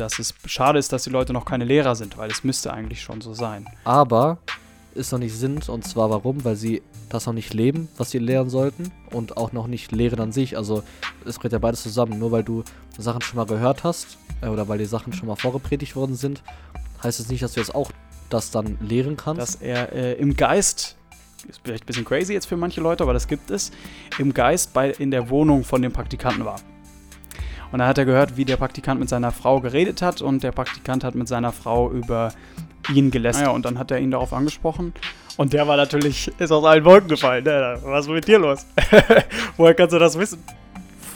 dass es schade ist, dass die Leute noch keine Lehrer sind, weil es müsste eigentlich schon so sein. Aber ist noch nicht sind und zwar warum? Weil sie das noch nicht leben, was sie lehren sollten und auch noch nicht lehren an sich. Also es gehört ja beides zusammen. Nur weil du Sachen schon mal gehört hast äh, oder weil die Sachen schon mal vorgepredigt worden sind, heißt es das nicht, dass du jetzt auch das dann lehren kannst. Dass er äh, im Geist ist vielleicht ein bisschen crazy jetzt für manche Leute, aber das gibt es, im Geist bei, in der Wohnung von dem Praktikanten war. Und da hat er gehört, wie der Praktikant mit seiner Frau geredet hat und der Praktikant hat mit seiner Frau über ihn gelästert. Ja, und dann hat er ihn darauf angesprochen. Und der war natürlich, ist aus allen Wolken gefallen. Ne? Was ist mit dir los? Woher kannst du das wissen?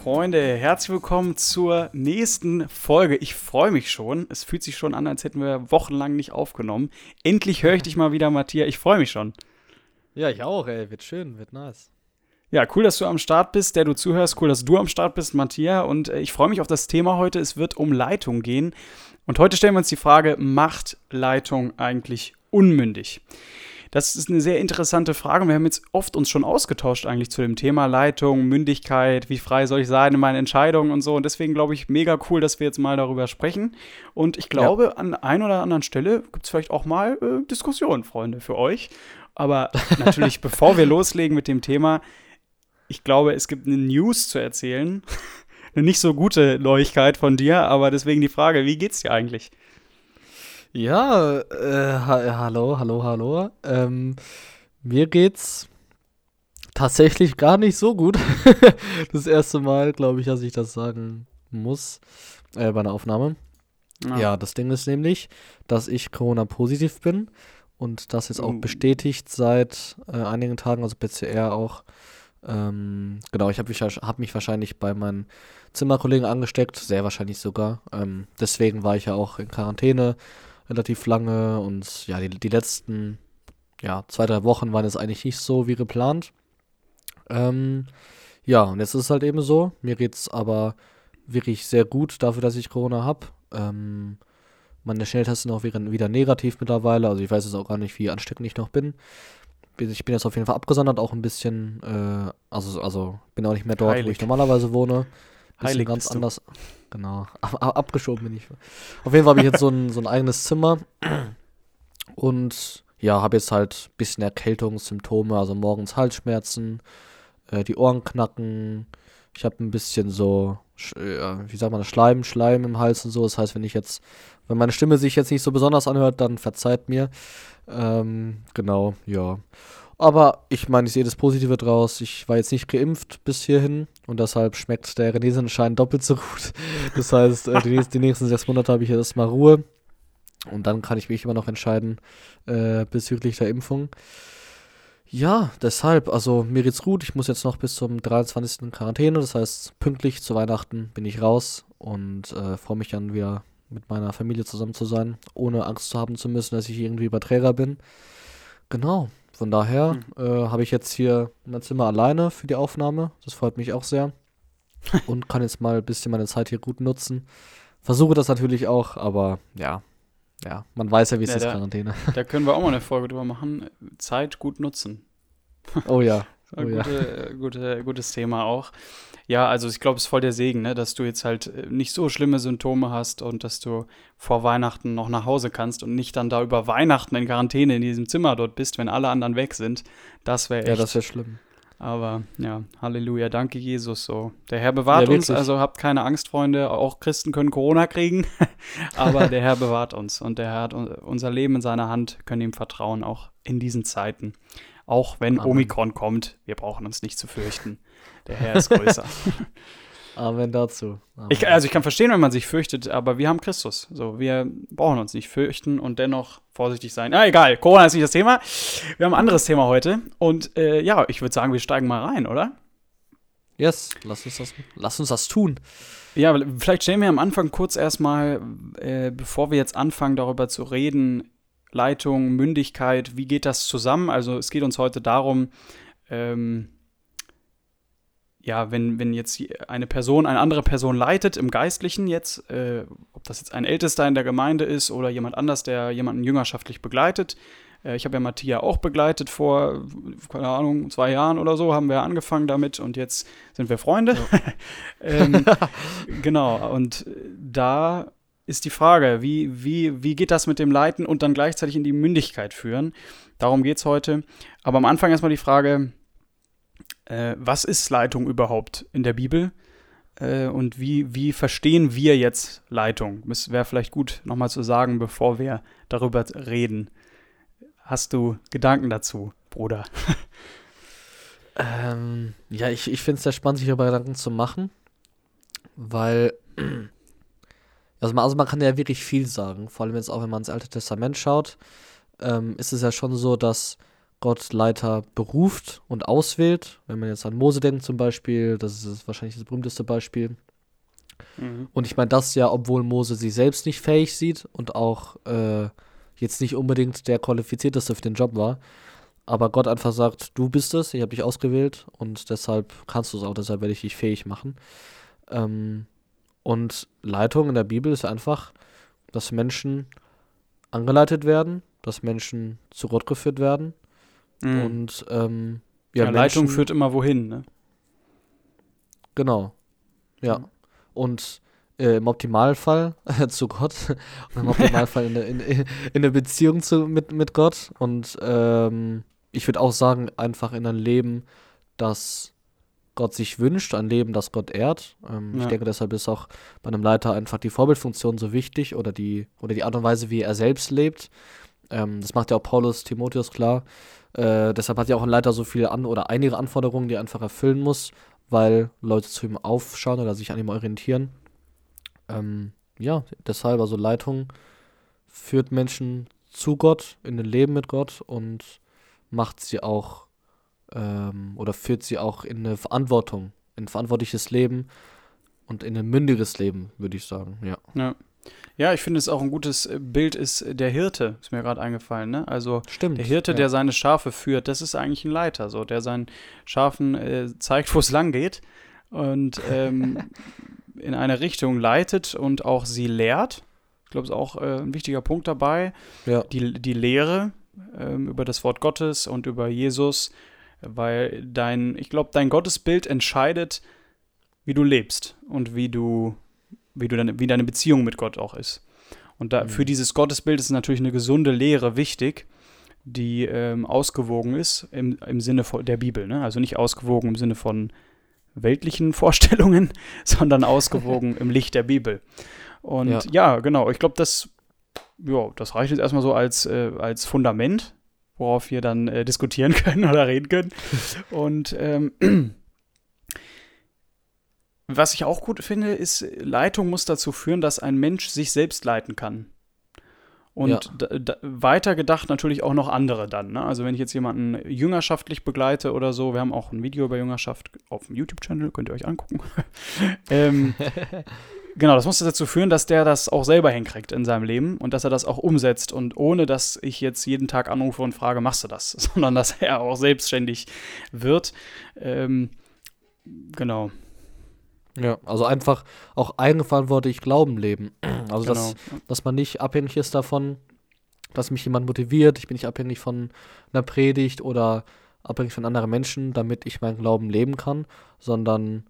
Freunde, herzlich willkommen zur nächsten Folge. Ich freue mich schon. Es fühlt sich schon an, als hätten wir wochenlang nicht aufgenommen. Endlich höre ich dich mal wieder, Matthias. Ich freue mich schon. Ja, ich auch, ey. Wird schön, wird nice. Ja, cool, dass du am Start bist, der du zuhörst. Cool, dass du am Start bist, Matthias. Und äh, ich freue mich auf das Thema heute. Es wird um Leitung gehen. Und heute stellen wir uns die Frage, macht Leitung eigentlich unmündig? Das ist eine sehr interessante Frage. Wir haben jetzt oft uns schon ausgetauscht eigentlich zu dem Thema Leitung, Mündigkeit, wie frei soll ich sein in meinen Entscheidungen und so. Und deswegen glaube ich mega cool, dass wir jetzt mal darüber sprechen. Und ich glaube, ja. an einer oder anderen Stelle gibt es vielleicht auch mal äh, Diskussionen, Freunde, für euch. Aber natürlich, bevor wir loslegen mit dem Thema, ich glaube, es gibt eine News zu erzählen. eine nicht so gute Neuigkeit von dir, aber deswegen die Frage, wie geht's dir eigentlich? Ja, äh, ha hallo, hallo, hallo. Ähm, mir geht's tatsächlich gar nicht so gut. das erste Mal, glaube ich, dass ich das sagen muss äh, bei einer Aufnahme. Ja. ja, das Ding ist nämlich, dass ich Corona-positiv bin und das ist auch uh. bestätigt seit äh, einigen Tagen, also PCR auch. Ähm, genau, ich habe mich, hab mich wahrscheinlich bei meinen Zimmerkollegen angesteckt, sehr wahrscheinlich sogar. Ähm, deswegen war ich ja auch in Quarantäne relativ lange und ja, die, die letzten ja, zwei, drei Wochen waren jetzt eigentlich nicht so wie geplant. Ähm, ja, und jetzt ist es halt eben so. Mir geht es aber wirklich sehr gut dafür, dass ich Corona habe. Ähm, meine Schnelltests sind auch wieder negativ mittlerweile. Also ich weiß jetzt auch gar nicht, wie ansteckend ich noch bin. Ich bin jetzt auf jeden Fall abgesondert, auch ein bisschen, äh, also, also bin auch nicht mehr dort, Heilig. wo ich normalerweise wohne. Bisschen Heilig ganz anders. Genau. Ab, ab, abgeschoben bin ich. Auf jeden Fall habe ich jetzt so ein, so ein eigenes Zimmer. Und ja, habe jetzt halt ein bisschen Erkältungssymptome, also morgens Halsschmerzen, äh, die Ohren knacken. Ich habe ein bisschen so, wie sagt man, Schleim, Schleim im Hals und so. Das heißt, wenn ich jetzt wenn meine Stimme sich jetzt nicht so besonders anhört, dann verzeiht mir. Ähm, genau, ja. Aber ich meine, ich sehe das Positive draus. Ich war jetzt nicht geimpft bis hierhin und deshalb schmeckt der Renesenschein doppelt so gut. Das heißt, äh, die, die, nächsten sechs Monate habe ich jetzt erstmal Ruhe und dann kann ich mich immer noch entscheiden äh, bezüglich der Impfung. Ja, deshalb, also mir geht's gut. Ich muss jetzt noch bis zum 23. in Quarantäne. Das heißt, pünktlich zu Weihnachten bin ich raus und äh, freue mich dann wieder mit meiner Familie zusammen zu sein, ohne Angst zu haben zu müssen, dass ich irgendwie Überträger bin. Genau. Von daher mhm. äh, habe ich jetzt hier mein Zimmer alleine für die Aufnahme. Das freut mich auch sehr. Und kann jetzt mal ein bisschen meine Zeit hier gut nutzen. Versuche das natürlich auch, aber ja, ja, man weiß ja, wie es ja, ist, Quarantäne. Da können wir auch mal eine Folge drüber machen. Zeit gut nutzen. Oh ja. Oh, gute, ja. gute, gutes Thema auch. Ja, also ich glaube, es ist voll der Segen, ne, dass du jetzt halt äh, nicht so schlimme Symptome hast und dass du vor Weihnachten noch nach Hause kannst und nicht dann da über Weihnachten in Quarantäne in diesem Zimmer dort bist, wenn alle anderen weg sind. Das wäre echt. Ja, das wäre schlimm. Aber ja, Halleluja, danke Jesus so. Der Herr bewahrt ja, uns, also habt keine Angst, Freunde. Auch Christen können Corona kriegen, aber der Herr bewahrt uns und der Herr hat unser Leben in seiner Hand, können ihm vertrauen, auch in diesen Zeiten. Auch wenn Amen. Omikron kommt, wir brauchen uns nicht zu fürchten. Der Herr ist größer. Amen dazu. Amen. Ich, also ich kann verstehen, wenn man sich fürchtet, aber wir haben Christus. So, wir brauchen uns nicht fürchten und dennoch vorsichtig sein. Ah, egal, Corona ist nicht das Thema. Wir haben ein anderes Thema heute. Und äh, ja, ich würde sagen, wir steigen mal rein, oder? Yes, lass uns das, lass uns das tun. Ja, vielleicht stellen wir am Anfang kurz erstmal, äh, bevor wir jetzt anfangen, darüber zu reden, Leitung, Mündigkeit, wie geht das zusammen? Also es geht uns heute darum, ähm, ja, wenn, wenn jetzt eine Person eine andere Person leitet, im Geistlichen jetzt, äh, ob das jetzt ein Ältester in der Gemeinde ist oder jemand anders, der jemanden jüngerschaftlich begleitet. Äh, ich habe ja Matthias auch begleitet vor, keine Ahnung, zwei Jahren oder so, haben wir angefangen damit und jetzt sind wir Freunde. Ja. ähm, genau, und da ist die Frage, wie, wie, wie geht das mit dem Leiten und dann gleichzeitig in die Mündigkeit führen? Darum geht es heute. Aber am Anfang erstmal die Frage, äh, was ist Leitung überhaupt in der Bibel? Äh, und wie, wie verstehen wir jetzt Leitung? Das wäre vielleicht gut nochmal zu sagen, bevor wir darüber reden. Hast du Gedanken dazu, Bruder? ähm, ja, ich, ich finde es sehr spannend, sich darüber Gedanken zu machen, weil also man, also man kann ja wirklich viel sagen, vor allem jetzt auch, wenn man ins Alte Testament schaut, ähm, ist es ja schon so, dass Gott Leiter beruft und auswählt. Wenn man jetzt an Mose denkt zum Beispiel, das ist wahrscheinlich das berühmteste Beispiel. Mhm. Und ich meine das ja, obwohl Mose sich selbst nicht fähig sieht und auch äh, jetzt nicht unbedingt der qualifizierteste für den Job war. Aber Gott einfach sagt, du bist es, ich habe dich ausgewählt und deshalb kannst du es auch, deshalb werde ich dich fähig machen. Ähm, und Leitung in der Bibel ist einfach, dass Menschen angeleitet werden, dass Menschen zu Gott geführt werden. Mhm. Und ähm, ja, ja Leitung führt immer wohin, ne? Genau. Ja. Mhm. Und äh, im Optimalfall äh, zu Gott und im Optimalfall in, in, in, in eine Beziehung zu, mit, mit Gott. Und ähm, ich würde auch sagen, einfach in ein Leben, das Gott sich wünscht, ein Leben, das Gott ehrt. Ähm, ja. Ich denke, deshalb ist auch bei einem Leiter einfach die Vorbildfunktion so wichtig oder die, oder die Art und Weise, wie er selbst lebt. Ähm, das macht ja auch Paulus Timotheus klar. Äh, deshalb hat ja auch ein Leiter so viele an oder einige Anforderungen, die er einfach erfüllen muss, weil Leute zu ihm aufschauen oder sich an ihm orientieren. Ähm, ja, deshalb, also Leitung führt Menschen zu Gott, in den Leben mit Gott und macht sie auch ähm, oder führt sie auch in eine Verantwortung, in ein verantwortliches Leben und in ein mündiges Leben, würde ich sagen, ja. Ja. Ja, ich finde es auch ein gutes Bild ist der Hirte, ist mir gerade eingefallen, ne? Also Stimmt, der Hirte, ja. der seine Schafe führt, das ist eigentlich ein Leiter, so der seinen Schafen äh, zeigt, wo es lang geht und ähm, in eine Richtung leitet und auch sie lehrt. Ich glaube, es ist auch äh, ein wichtiger Punkt dabei. Ja. Die, die Lehre ähm, über das Wort Gottes und über Jesus weil dein, ich glaube, dein Gottesbild entscheidet, wie du lebst und wie du, wie du deine, wie deine Beziehung mit Gott auch ist. Und da, mhm. für dieses Gottesbild ist natürlich eine gesunde Lehre wichtig, die ähm, ausgewogen ist im, im Sinne von der Bibel. Ne? Also nicht ausgewogen im Sinne von weltlichen Vorstellungen, sondern ausgewogen im Licht der Bibel. Und ja, ja genau, ich glaube, das, ja, das reicht jetzt erstmal so als, äh, als Fundament worauf wir dann äh, diskutieren können oder reden können. Und ähm, was ich auch gut finde, ist, Leitung muss dazu führen, dass ein Mensch sich selbst leiten kann. Und ja. weiter gedacht natürlich auch noch andere dann. Ne? Also wenn ich jetzt jemanden jüngerschaftlich begleite oder so, wir haben auch ein Video über Jüngerschaft auf dem YouTube-Channel, könnt ihr euch angucken. ähm, Genau, das muss dazu führen, dass der das auch selber hinkriegt in seinem Leben und dass er das auch umsetzt und ohne, dass ich jetzt jeden Tag anrufe und frage, machst du das, sondern dass er auch selbstständig wird. Ähm, genau. Ja, also einfach auch eigenverantwortlich Glauben leben. Also, genau. dass, dass man nicht abhängig ist davon, dass mich jemand motiviert. Ich bin nicht abhängig von einer Predigt oder abhängig von anderen Menschen, damit ich meinen Glauben leben kann, sondern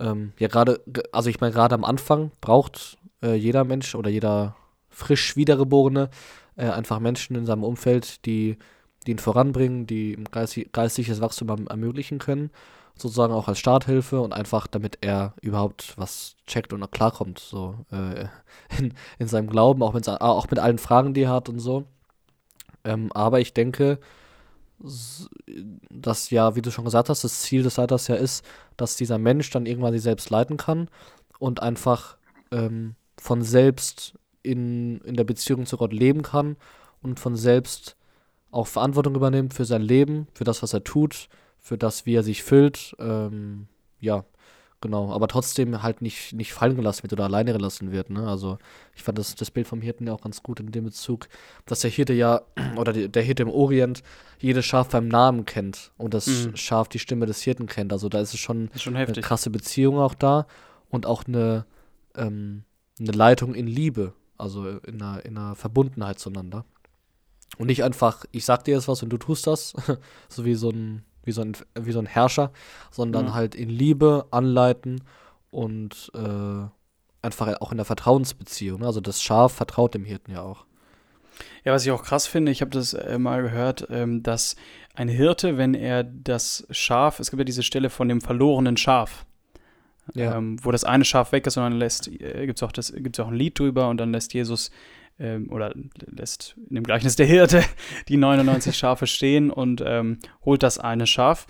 ähm, ja, gerade, also ich meine, gerade am Anfang braucht äh, jeder Mensch oder jeder frisch Wiedergeborene äh, einfach Menschen in seinem Umfeld, die, die ihn voranbringen, die ihm geistig, geistiges Wachstum erm-, ermöglichen können, sozusagen auch als Starthilfe und einfach, damit er überhaupt was checkt und klarkommt, so äh, in, in seinem Glauben, auch auch mit allen Fragen, die er hat und so. Ähm, aber ich denke, dass ja, wie du schon gesagt hast, das Ziel des Leiters ja ist, dass dieser Mensch dann irgendwann sich selbst leiten kann und einfach ähm, von selbst in, in der Beziehung zu Gott leben kann und von selbst auch Verantwortung übernimmt für sein Leben, für das, was er tut, für das, wie er sich füllt. Ähm, ja, Genau, aber trotzdem halt nicht, nicht fallen gelassen wird oder alleine gelassen wird. Ne? Also ich fand das, das Bild vom Hirten ja auch ganz gut in dem Bezug, dass der Hirte ja, oder die, der Hirte im Orient, jedes Schaf beim Namen kennt und das mhm. Schaf die Stimme des Hirten kennt. Also da ist es schon, ist schon eine krasse Beziehung auch da und auch eine, ähm, eine Leitung in Liebe, also in einer, in einer Verbundenheit zueinander. Und nicht einfach, ich sag dir jetzt was und du tust das, so wie so ein wie so ein, wie so ein Herrscher, sondern mhm. halt in Liebe anleiten und äh, einfach auch in der Vertrauensbeziehung. Ne? Also das Schaf vertraut dem Hirten ja auch. Ja, was ich auch krass finde, ich habe das äh, mal gehört, ähm, dass ein Hirte, wenn er das Schaf, es gibt ja diese Stelle von dem verlorenen Schaf, ja. ähm, wo das eine Schaf weg ist und dann lässt, äh, gibt es auch, auch ein Lied drüber und dann lässt Jesus ähm, oder lässt in dem Gleichnis der Hirte die 99 Schafe stehen und ähm, holt das eine Schaf.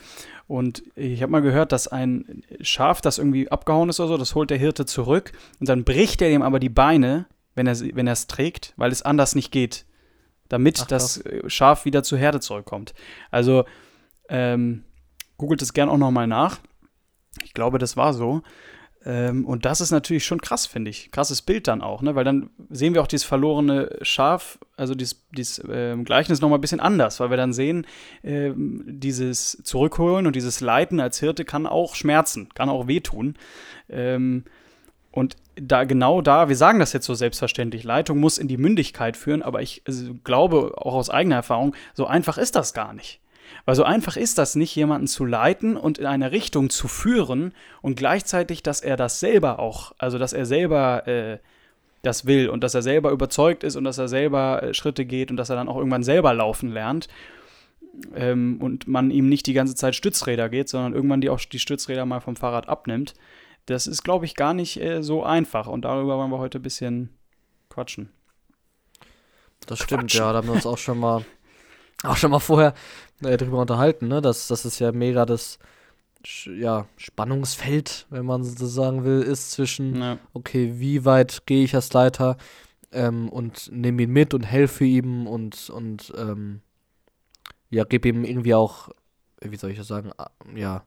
Und ich habe mal gehört, dass ein Schaf, das irgendwie abgehauen ist oder so, das holt der Hirte zurück und dann bricht er ihm aber die Beine, wenn er wenn es trägt, weil es anders nicht geht, damit Ach, das Schaf wieder zur Herde zurückkommt. Also ähm, googelt es gern auch noch mal nach. Ich glaube, das war so. Ähm, und das ist natürlich schon krass, finde ich. Krasses Bild dann auch, ne? Weil dann sehen wir auch dieses verlorene Schaf, also dieses, dieses ähm, Gleichnis nochmal ein bisschen anders, weil wir dann sehen, ähm, dieses Zurückholen und dieses Leiten als Hirte kann auch schmerzen, kann auch wehtun. Ähm, und da genau da, wir sagen das jetzt so selbstverständlich, Leitung muss in die Mündigkeit führen, aber ich also, glaube auch aus eigener Erfahrung, so einfach ist das gar nicht. Weil so einfach ist das nicht, jemanden zu leiten und in eine Richtung zu führen und gleichzeitig, dass er das selber auch, also dass er selber äh, das will und dass er selber überzeugt ist und dass er selber äh, Schritte geht und dass er dann auch irgendwann selber laufen lernt. Ähm, und man ihm nicht die ganze Zeit Stützräder geht, sondern irgendwann die auch die Stützräder mal vom Fahrrad abnimmt. Das ist, glaube ich, gar nicht äh, so einfach und darüber wollen wir heute ein bisschen quatschen. Das stimmt, quatschen. ja, da haben wir uns auch schon mal auch schon mal vorher äh, drüber unterhalten, ne? Dass das ist ja mega das ja, Spannungsfeld, wenn man so sagen will, ist zwischen, ja. okay, wie weit gehe ich als Leiter ähm, und nehme ihn mit und helfe ihm und, und ähm, ja, gebe ihm irgendwie auch, wie soll ich das sagen, ja,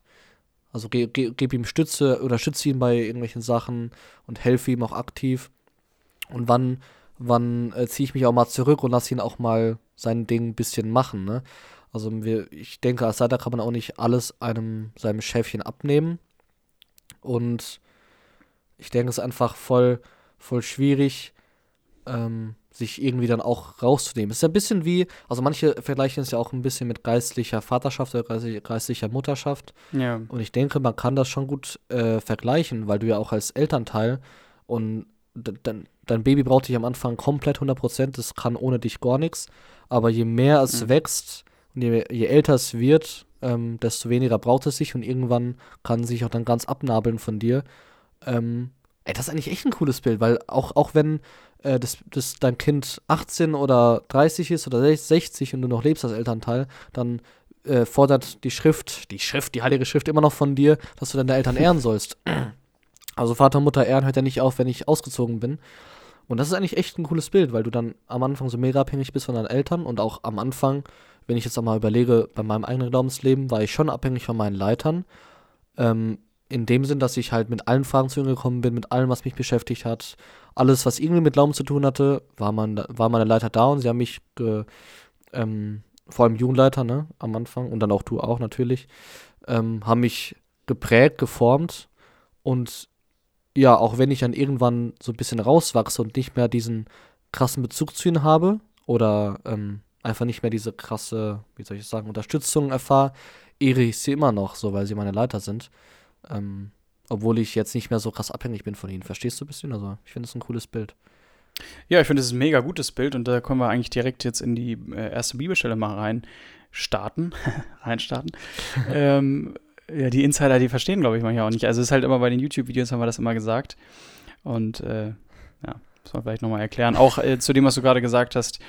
also ge ge gebe ihm Stütze oder schütze ihn bei irgendwelchen Sachen und helfe ihm auch aktiv. Und wann, wann äh, ziehe ich mich auch mal zurück und lasse ihn auch mal sein Ding ein bisschen machen, ne? Also wir, ich denke, als Leiter kann man auch nicht alles einem seinem Schäfchen abnehmen. Und ich denke, es ist einfach voll, voll schwierig, ähm, sich irgendwie dann auch rauszunehmen. Es ist ja ein bisschen wie, also manche vergleichen es ja auch ein bisschen mit geistlicher Vaterschaft oder geistlicher Mutterschaft. Ja. Und ich denke, man kann das schon gut äh, vergleichen, weil du ja auch als Elternteil und dein, dein Baby braucht dich am Anfang komplett 100%, das kann ohne dich gar nichts. Aber je mehr es mhm. wächst, und je, je älter es wird, ähm, desto weniger braucht es sich und irgendwann kann sich auch dann ganz abnabeln von dir. Ähm, ey, das ist eigentlich echt ein cooles Bild, weil auch, auch wenn äh, das, das dein Kind 18 oder 30 ist oder 60 und du noch lebst als Elternteil, dann äh, fordert die Schrift, die Schrift, die Heilige Schrift immer noch von dir, dass du deine Eltern ehren sollst. Also Vater, Mutter ehren hört ja nicht auf, wenn ich ausgezogen bin. Und das ist eigentlich echt ein cooles Bild, weil du dann am Anfang so mega abhängig bist von deinen Eltern und auch am Anfang wenn ich jetzt auch mal überlege, bei meinem eigenen Glaubensleben war ich schon abhängig von meinen Leitern. Ähm, in dem Sinn, dass ich halt mit allen Fragen zu ihnen gekommen bin, mit allem, was mich beschäftigt hat. Alles, was irgendwie mit Glauben zu tun hatte, war, mein, war meine Leiter da und sie haben mich, ge, ähm, vor allem Jugendleiter, ne, am Anfang und dann auch du auch natürlich, ähm, haben mich geprägt, geformt und ja, auch wenn ich dann irgendwann so ein bisschen rauswachse und nicht mehr diesen krassen Bezug zu ihnen habe oder ähm, einfach nicht mehr diese krasse, wie soll ich sagen, Unterstützung erfahre, ehre ich sie immer noch, so weil sie meine Leiter sind. Ähm, obwohl ich jetzt nicht mehr so krass abhängig bin von ihnen. Verstehst du ein bisschen? Also, ich finde es ein cooles Bild. Ja, ich finde es ein mega gutes Bild und da können wir eigentlich direkt jetzt in die äh, erste Bibelstelle mal rein starten. reinstarten. ähm, ja, die Insider, die verstehen, glaube ich, manchmal auch nicht. Also, es ist halt immer bei den YouTube-Videos haben wir das immer gesagt. Und äh, ja, muss man vielleicht nochmal erklären. Auch äh, zu dem, was du gerade gesagt hast,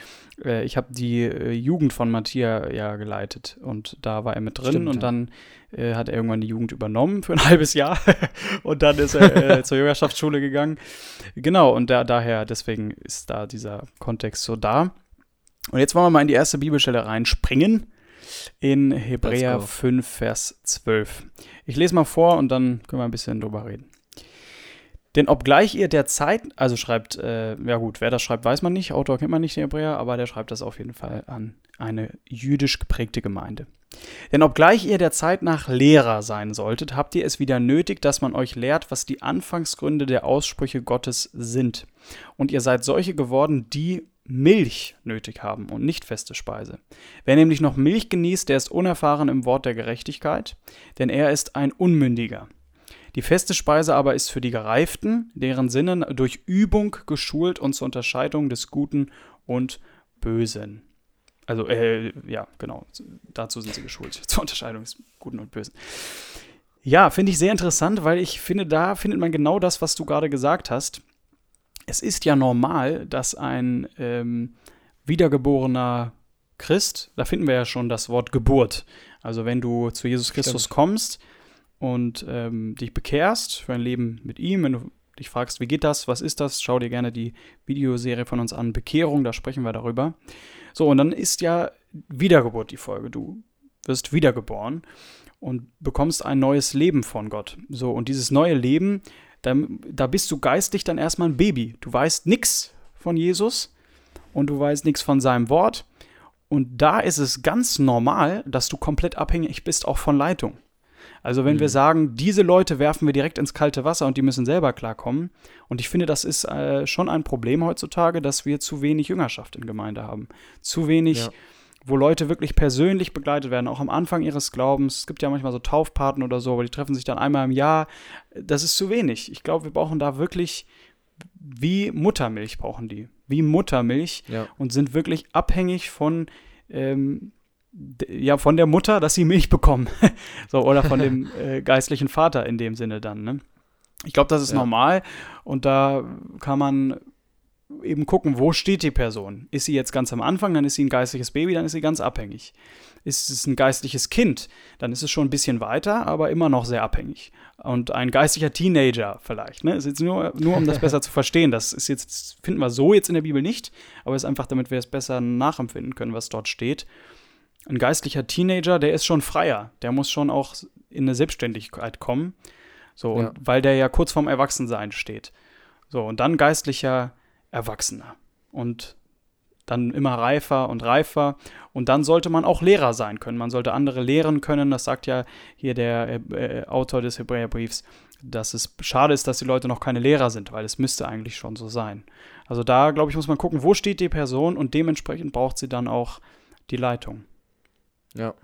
äh, ich habe die äh, Jugend von Matthias ja geleitet und da war er mit drin Stimmt, und ja. dann äh, hat er irgendwann die Jugend übernommen für ein halbes Jahr und dann ist er äh, zur Jüngerschaftsschule gegangen. Genau, und da, daher, deswegen ist da dieser Kontext so da. Und jetzt wollen wir mal in die erste Bibelstelle reinspringen in Hebräer 5, Vers 12. Ich lese mal vor und dann können wir ein bisschen drüber reden. Denn obgleich ihr der Zeit, also schreibt, äh, ja gut, wer das schreibt, weiß man nicht, Autor kennt man nicht, den Hebräer, aber der schreibt das auf jeden Fall an eine jüdisch geprägte Gemeinde. Denn obgleich ihr der Zeit nach Lehrer sein solltet, habt ihr es wieder nötig, dass man euch lehrt, was die Anfangsgründe der Aussprüche Gottes sind. Und ihr seid solche geworden, die Milch nötig haben und nicht feste Speise. Wer nämlich noch Milch genießt, der ist unerfahren im Wort der Gerechtigkeit, denn er ist ein Unmündiger. Die feste Speise aber ist für die Gereiften, deren Sinnen durch Übung geschult und zur Unterscheidung des Guten und Bösen. Also, äh, ja, genau, dazu sind sie geschult, zur Unterscheidung des Guten und Bösen. Ja, finde ich sehr interessant, weil ich finde, da findet man genau das, was du gerade gesagt hast. Es ist ja normal, dass ein ähm, wiedergeborener Christ, da finden wir ja schon das Wort Geburt. Also wenn du zu Jesus Christus Stimmt. kommst und ähm, dich bekehrst für ein Leben mit ihm, wenn du dich fragst, wie geht das, was ist das, schau dir gerne die Videoserie von uns an, Bekehrung, da sprechen wir darüber. So, und dann ist ja Wiedergeburt die Folge. Du wirst wiedergeboren und bekommst ein neues Leben von Gott. So, und dieses neue Leben, da, da bist du geistlich dann erstmal ein Baby. Du weißt nichts von Jesus und du weißt nichts von seinem Wort. Und da ist es ganz normal, dass du komplett abhängig bist auch von Leitung. Also wenn mhm. wir sagen, diese Leute werfen wir direkt ins kalte Wasser und die müssen selber klarkommen. Und ich finde, das ist äh, schon ein Problem heutzutage, dass wir zu wenig Jüngerschaft in Gemeinde haben. Zu wenig ja wo Leute wirklich persönlich begleitet werden, auch am Anfang ihres Glaubens. Es gibt ja manchmal so Taufpaten oder so, aber die treffen sich dann einmal im Jahr. Das ist zu wenig. Ich glaube, wir brauchen da wirklich wie Muttermilch brauchen die. Wie Muttermilch ja. und sind wirklich abhängig von ähm, ja, von der Mutter, dass sie Milch bekommen. so, oder von dem äh, geistlichen Vater in dem Sinne dann, ne? Ich glaube, das ist ja. normal und da kann man eben gucken, wo steht die Person. Ist sie jetzt ganz am Anfang, dann ist sie ein geistliches Baby, dann ist sie ganz abhängig. Ist es ein geistliches Kind, dann ist es schon ein bisschen weiter, aber immer noch sehr abhängig. Und ein geistlicher Teenager vielleicht. Ne? Ist jetzt nur, nur um das besser zu verstehen. Das ist jetzt, finden wir so jetzt in der Bibel nicht, aber es ist einfach, damit wir es besser nachempfinden können, was dort steht. Ein geistlicher Teenager, der ist schon freier. Der muss schon auch in eine Selbstständigkeit kommen. So, ja. weil der ja kurz vorm Erwachsensein steht. So, und dann geistlicher Erwachsener und dann immer reifer und reifer. Und dann sollte man auch Lehrer sein können. Man sollte andere lehren können. Das sagt ja hier der äh, Autor des Hebräerbriefs, dass es schade ist, dass die Leute noch keine Lehrer sind, weil es müsste eigentlich schon so sein. Also da, glaube ich, muss man gucken, wo steht die Person und dementsprechend braucht sie dann auch die Leitung. Ja.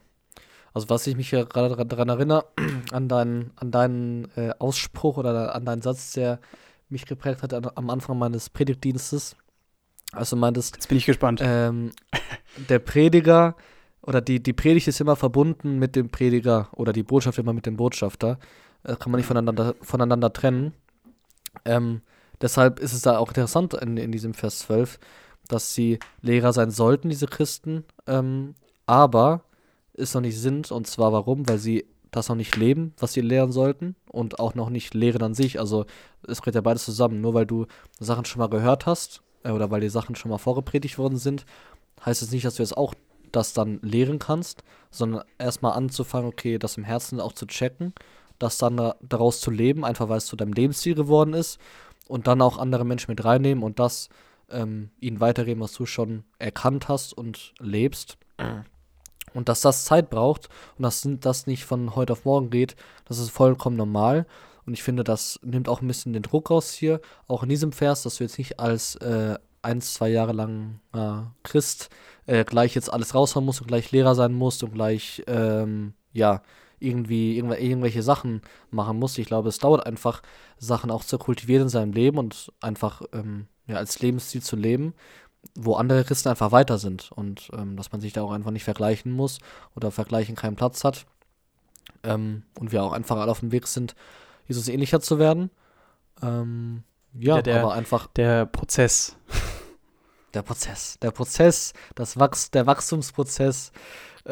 Also was ich mich gerade daran erinnere, an deinen, an deinen äh, Ausspruch oder an deinen Satz, der mich geprägt hat am Anfang meines Predigtdienstes. Also meintest. Jetzt bin ich gespannt. Ähm, der Prediger oder die, die Predigt ist immer verbunden mit dem Prediger oder die Botschaft immer mit dem Botschafter. Das kann man nicht voneinander, voneinander trennen. Ähm, deshalb ist es da auch interessant in, in diesem Vers 12, dass sie Lehrer sein sollten, diese Christen, ähm, aber es noch nicht sind. Und zwar warum? Weil sie das noch nicht leben, was sie lehren sollten und auch noch nicht lehren an sich. Also es gehört ja beides zusammen. Nur weil du Sachen schon mal gehört hast äh, oder weil die Sachen schon mal vorgepredigt worden sind, heißt es das nicht, dass du jetzt auch das dann lehren kannst, sondern erstmal anzufangen, okay, das im Herzen auch zu checken, das dann da, daraus zu leben, einfach weil es zu deinem Lebensstil geworden ist und dann auch andere Menschen mit reinnehmen und das ähm, ihnen weitergeben, was du schon erkannt hast und lebst. Und dass das Zeit braucht und dass das nicht von heute auf morgen geht, das ist vollkommen normal. Und ich finde, das nimmt auch ein bisschen den Druck raus hier, auch in diesem Vers, dass du jetzt nicht als äh, ein, zwei Jahre lang äh, Christ äh, gleich jetzt alles raushauen musst und gleich Lehrer sein musst und gleich, ähm, ja, irgendwie irgendw irgendwelche Sachen machen musst. Ich glaube, es dauert einfach, Sachen auch zu kultivieren in seinem Leben und einfach ähm, ja, als Lebensstil zu leben wo andere Christen einfach weiter sind und ähm, dass man sich da auch einfach nicht vergleichen muss oder vergleichen keinen Platz hat. Ähm, und wir auch einfach alle auf dem Weg sind, Jesus ähnlicher zu werden. Ähm, ja, ja der, aber einfach. Der Prozess. Der Prozess. Der Prozess, das Wachs der Wachstumsprozess, äh,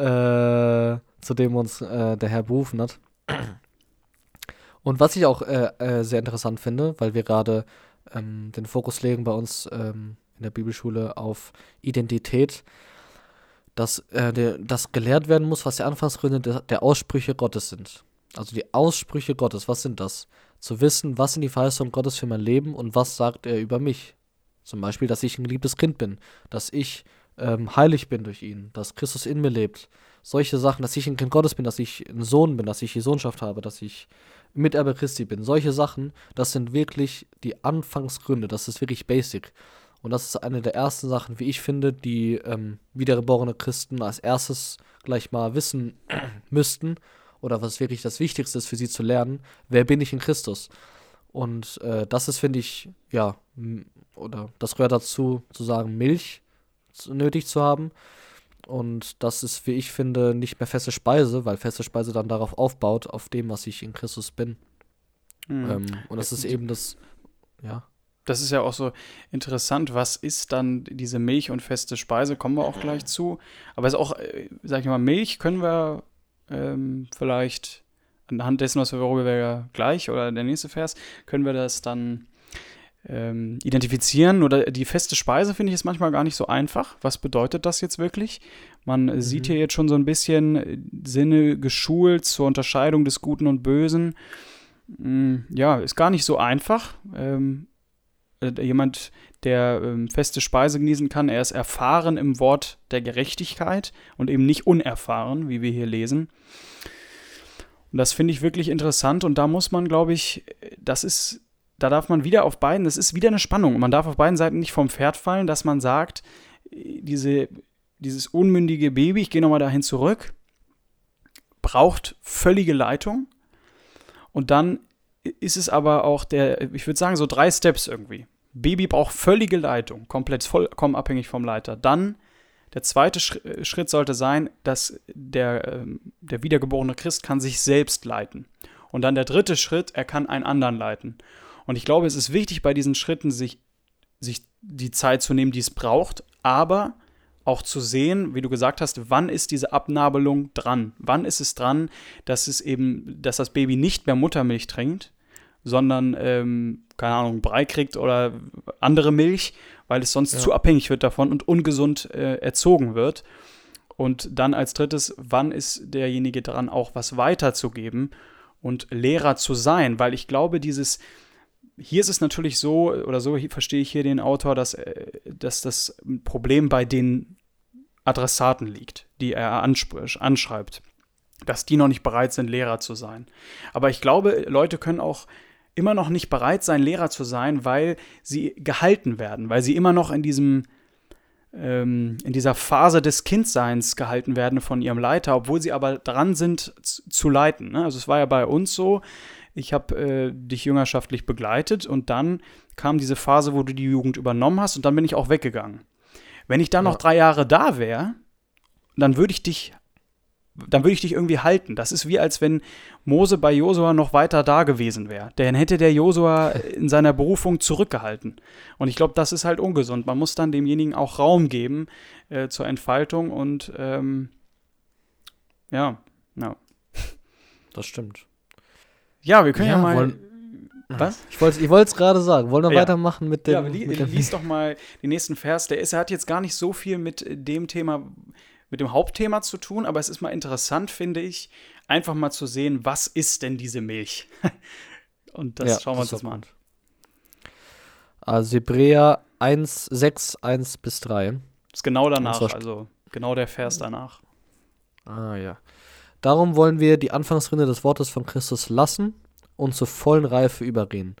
zu dem uns äh, der Herr berufen hat. Und was ich auch äh, äh sehr interessant finde, weil wir gerade ähm, den Fokus legen bei uns ähm, in der Bibelschule auf Identität, dass, äh, dass gelehrt werden muss, was die Anfangsgründe der, der Aussprüche Gottes sind. Also die Aussprüche Gottes, was sind das? Zu wissen, was sind die Verheißungen Gottes für mein Leben und was sagt er über mich? Zum Beispiel, dass ich ein geliebtes Kind bin, dass ich ähm, heilig bin durch ihn, dass Christus in mir lebt. Solche Sachen, dass ich ein Kind Gottes bin, dass ich ein Sohn bin, dass ich die Sohnschaft habe, dass ich Miterbe Christi bin. Solche Sachen, das sind wirklich die Anfangsgründe, das ist wirklich basic. Und das ist eine der ersten Sachen, wie ich finde, die ähm, wiedergeborene Christen als erstes gleich mal wissen müssten oder was wirklich das Wichtigste ist für sie zu lernen, wer bin ich in Christus? Und äh, das ist, finde ich, ja, oder das gehört dazu, zu sagen, Milch nötig zu haben. Und das ist, wie ich finde, nicht mehr feste Speise, weil feste Speise dann darauf aufbaut, auf dem, was ich in Christus bin. Mhm. Ähm, und das ist eben das, ja. Das ist ja auch so interessant. Was ist dann diese Milch und feste Speise? Kommen wir auch gleich zu. Aber es ist auch, äh, sag ich mal, Milch können wir ähm, vielleicht anhand dessen, was wir, worüber wir gleich oder der nächste Vers, können wir das dann ähm, identifizieren. Oder die feste Speise finde ich ist manchmal gar nicht so einfach. Was bedeutet das jetzt wirklich? Man mhm. sieht hier jetzt schon so ein bisschen Sinne geschult zur Unterscheidung des Guten und Bösen. Mm, ja, ist gar nicht so einfach. Ähm, äh, jemand, der ähm, feste Speise genießen kann, er ist erfahren im Wort der Gerechtigkeit und eben nicht unerfahren, wie wir hier lesen. Und das finde ich wirklich interessant und da muss man, glaube ich, das ist, da darf man wieder auf beiden, das ist wieder eine Spannung. Man darf auf beiden Seiten nicht vom Pferd fallen, dass man sagt, diese, dieses unmündige Baby, ich gehe nochmal dahin zurück, braucht völlige Leitung. Und dann ist es aber auch der, ich würde sagen, so drei Steps irgendwie. Baby braucht völlige Leitung, komplett vollkommen abhängig vom Leiter. Dann der zweite äh, Schritt sollte sein, dass der, ähm, der wiedergeborene Christ kann sich selbst leiten. Und dann der dritte Schritt, er kann einen anderen leiten. Und ich glaube, es ist wichtig bei diesen Schritten, sich, sich die Zeit zu nehmen, die es braucht, aber auch zu sehen, wie du gesagt hast, wann ist diese Abnabelung dran? Wann ist es dran, dass es eben, dass das Baby nicht mehr Muttermilch trinkt, sondern, ähm, keine Ahnung, Brei kriegt oder andere Milch, weil es sonst ja. zu abhängig wird davon und ungesund äh, erzogen wird. Und dann als drittes, wann ist derjenige dran, auch was weiterzugeben und Lehrer zu sein? Weil ich glaube, dieses, hier ist es natürlich so, oder so verstehe ich hier den Autor, dass, äh, dass das Problem bei den Adressaten liegt, die er anschreibt, dass die noch nicht bereit sind, Lehrer zu sein. Aber ich glaube, Leute können auch immer noch nicht bereit sein, Lehrer zu sein, weil sie gehalten werden, weil sie immer noch in diesem ähm, in dieser Phase des Kindseins gehalten werden von ihrem Leiter, obwohl sie aber dran sind zu leiten. Ne? Also es war ja bei uns so, ich habe äh, dich jüngerschaftlich begleitet und dann kam diese Phase, wo du die Jugend übernommen hast und dann bin ich auch weggegangen. Wenn ich dann ja. noch drei Jahre da wäre, dann würde ich dich dann würde ich dich irgendwie halten. Das ist wie als wenn Mose bei Josua noch weiter da gewesen wäre. Dann hätte der Josua in seiner Berufung zurückgehalten. Und ich glaube, das ist halt ungesund. Man muss dann demjenigen auch Raum geben äh, zur Entfaltung und ähm, ja, ja. Das stimmt. Ja, wir können ja, ja mal. Wollen, was? Ich wollte ich es gerade sagen. Wollen wir ja. weitermachen mit dem. Ja, li mit dem lies doch mal den nächsten Vers. Der ist, er hat jetzt gar nicht so viel mit dem Thema mit dem Hauptthema zu tun, aber es ist mal interessant, finde ich, einfach mal zu sehen, was ist denn diese Milch? Und das ja, schauen wir uns jetzt mal an. Also Hebräer 1, 6, 1 bis 3. Das ist genau danach, also genau der Vers danach. Ah ja. Darum wollen wir die Anfangsrinde des Wortes von Christus lassen und zur vollen Reife übergehen,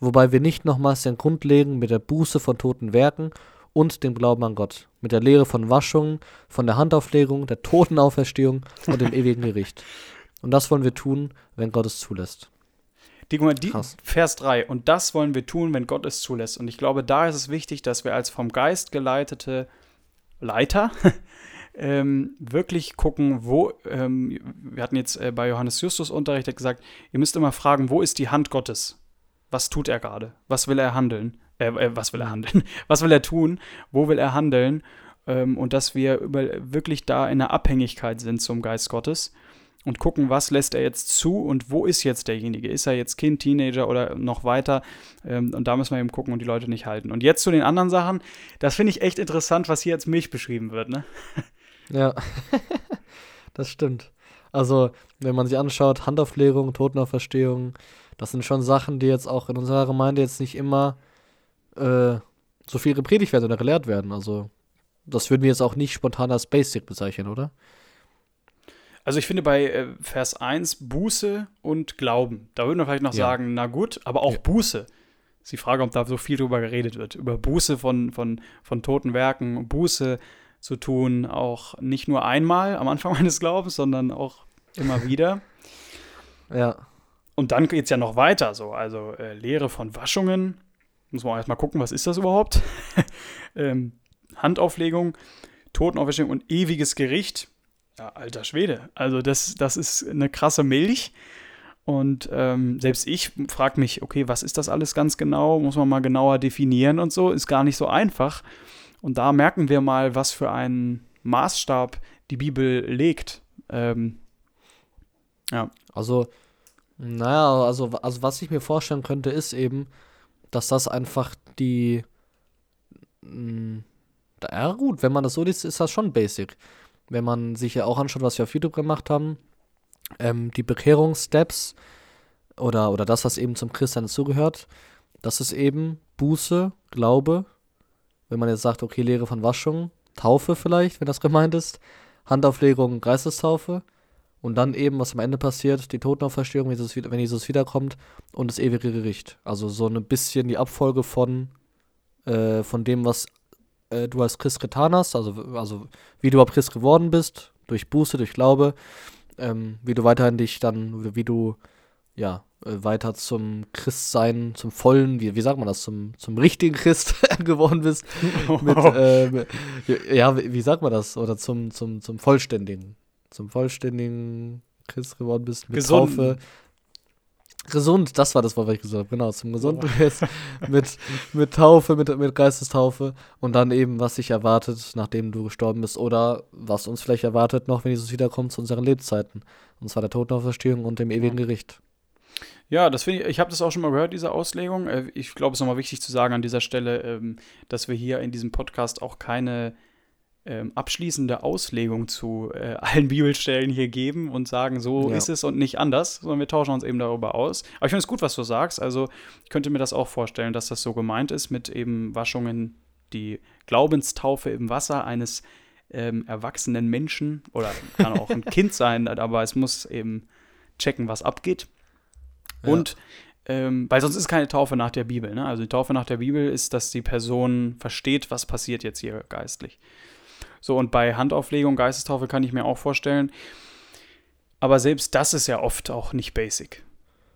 wobei wir nicht nochmals den Grund legen mit der Buße von toten Werken und dem Glauben an Gott, mit der Lehre von Waschungen, von der Handauflegung, der Totenauferstehung und dem ewigen Gericht. Und das wollen wir tun, wenn Gott es zulässt. Die, die, Vers 3. Und das wollen wir tun, wenn Gott es zulässt. Und ich glaube, da ist es wichtig, dass wir als vom Geist geleitete Leiter ähm, wirklich gucken, wo, ähm, wir hatten jetzt äh, bei Johannes Justus Unterricht gesagt, ihr müsst immer fragen, wo ist die Hand Gottes? Was tut er gerade? Was will er handeln? Äh, äh, was will er handeln? Was will er tun? Wo will er handeln? Ähm, und dass wir über, wirklich da in einer Abhängigkeit sind zum Geist Gottes und gucken, was lässt er jetzt zu und wo ist jetzt derjenige? Ist er jetzt Kind, Teenager oder noch weiter? Ähm, und da müssen wir eben gucken und die Leute nicht halten. Und jetzt zu den anderen Sachen. Das finde ich echt interessant, was hier als Milch beschrieben wird, ne? Ja, das stimmt. Also, wenn man sich anschaut, Handauflegung, Totenauferstehung, das sind schon Sachen, die jetzt auch in unserer Gemeinde jetzt nicht immer äh, so viel gepredigt werden oder gelehrt werden. Also, das würden wir jetzt auch nicht spontan als Basic bezeichnen, oder? Also ich finde bei äh, Vers 1 Buße und Glauben. Da würden wir vielleicht noch ja. sagen, na gut, aber auch ja. Buße. Ist die Frage, ob da so viel drüber geredet wird. Über Buße von, von, von toten Werken, Buße zu tun, auch nicht nur einmal am Anfang meines Glaubens, sondern auch immer wieder. Ja. Und dann geht es ja noch weiter so. Also äh, Lehre von Waschungen. Muss man erstmal gucken, was ist das überhaupt? ähm, Handauflegung, Totenauferstehung und ewiges Gericht. Ja, alter Schwede. Also das, das ist eine krasse Milch. Und ähm, selbst ich frage mich, okay, was ist das alles ganz genau? Muss man mal genauer definieren und so. Ist gar nicht so einfach. Und da merken wir mal, was für einen Maßstab die Bibel legt. Ähm, ja. Also, naja, also, also was ich mir vorstellen könnte, ist eben, dass das einfach die. Mh, mm, ja, gut, wenn man das so liest, ist das schon basic. Wenn man sich ja auch anschaut, was wir auf YouTube gemacht haben, ähm, die Bekehrungssteps oder, oder das, was eben zum Christian dazugehört, das ist eben Buße, Glaube, wenn man jetzt sagt, okay, Lehre von Waschung, Taufe vielleicht, wenn das gemeint ist, Handauflegung, Geistestaufe und dann eben, was am Ende passiert, die Totenauferstehung, wenn Jesus, wenn Jesus wiederkommt und das ewige Gericht. Also so ein bisschen die Abfolge von, äh, von dem, was äh, du als Christ getan hast, also, also wie du überhaupt Christ geworden bist, durch Buße, durch Glaube, ähm, wie du weiterhin dich dann, wie du ja äh, weiter zum Christsein, zum vollen, wie, wie sagt man das, zum, zum richtigen Christ geworden bist. mit, äh, ja, wie, wie sagt man das? Oder zum, zum, zum vollständigen, zum vollständigen Christ geworden bist mit Gesunden. Taufe, Gesund, das war das Wort, was ich gesagt habe, genau, zum gesunden Geist, mit, mit Taufe, mit, mit Geistestaufe und dann eben, was sich erwartet, nachdem du gestorben bist oder was uns vielleicht erwartet noch, wenn Jesus wiederkommt zu unseren Lebzeiten, und zwar der Totenauferstehung und dem ewigen Gericht. Ja, das finde ich, ich habe das auch schon mal gehört, diese Auslegung. Äh, ich glaube, es ist nochmal wichtig zu sagen an dieser Stelle, ähm, dass wir hier in diesem Podcast auch keine ähm, abschließende Auslegung zu äh, allen Bibelstellen hier geben und sagen, so ja. ist es und nicht anders, sondern wir tauschen uns eben darüber aus. Aber ich finde es gut, was du sagst. Also ich könnte mir das auch vorstellen, dass das so gemeint ist mit eben Waschungen, die Glaubenstaufe im Wasser eines ähm, erwachsenen Menschen oder kann auch ein Kind sein, aber es muss eben checken, was abgeht. Ja. Und ähm, weil sonst ist keine Taufe nach der Bibel. Ne? Also die Taufe nach der Bibel ist, dass die Person versteht, was passiert jetzt hier geistlich. So, und bei Handauflegung, Geistestaufe kann ich mir auch vorstellen. Aber selbst das ist ja oft auch nicht basic.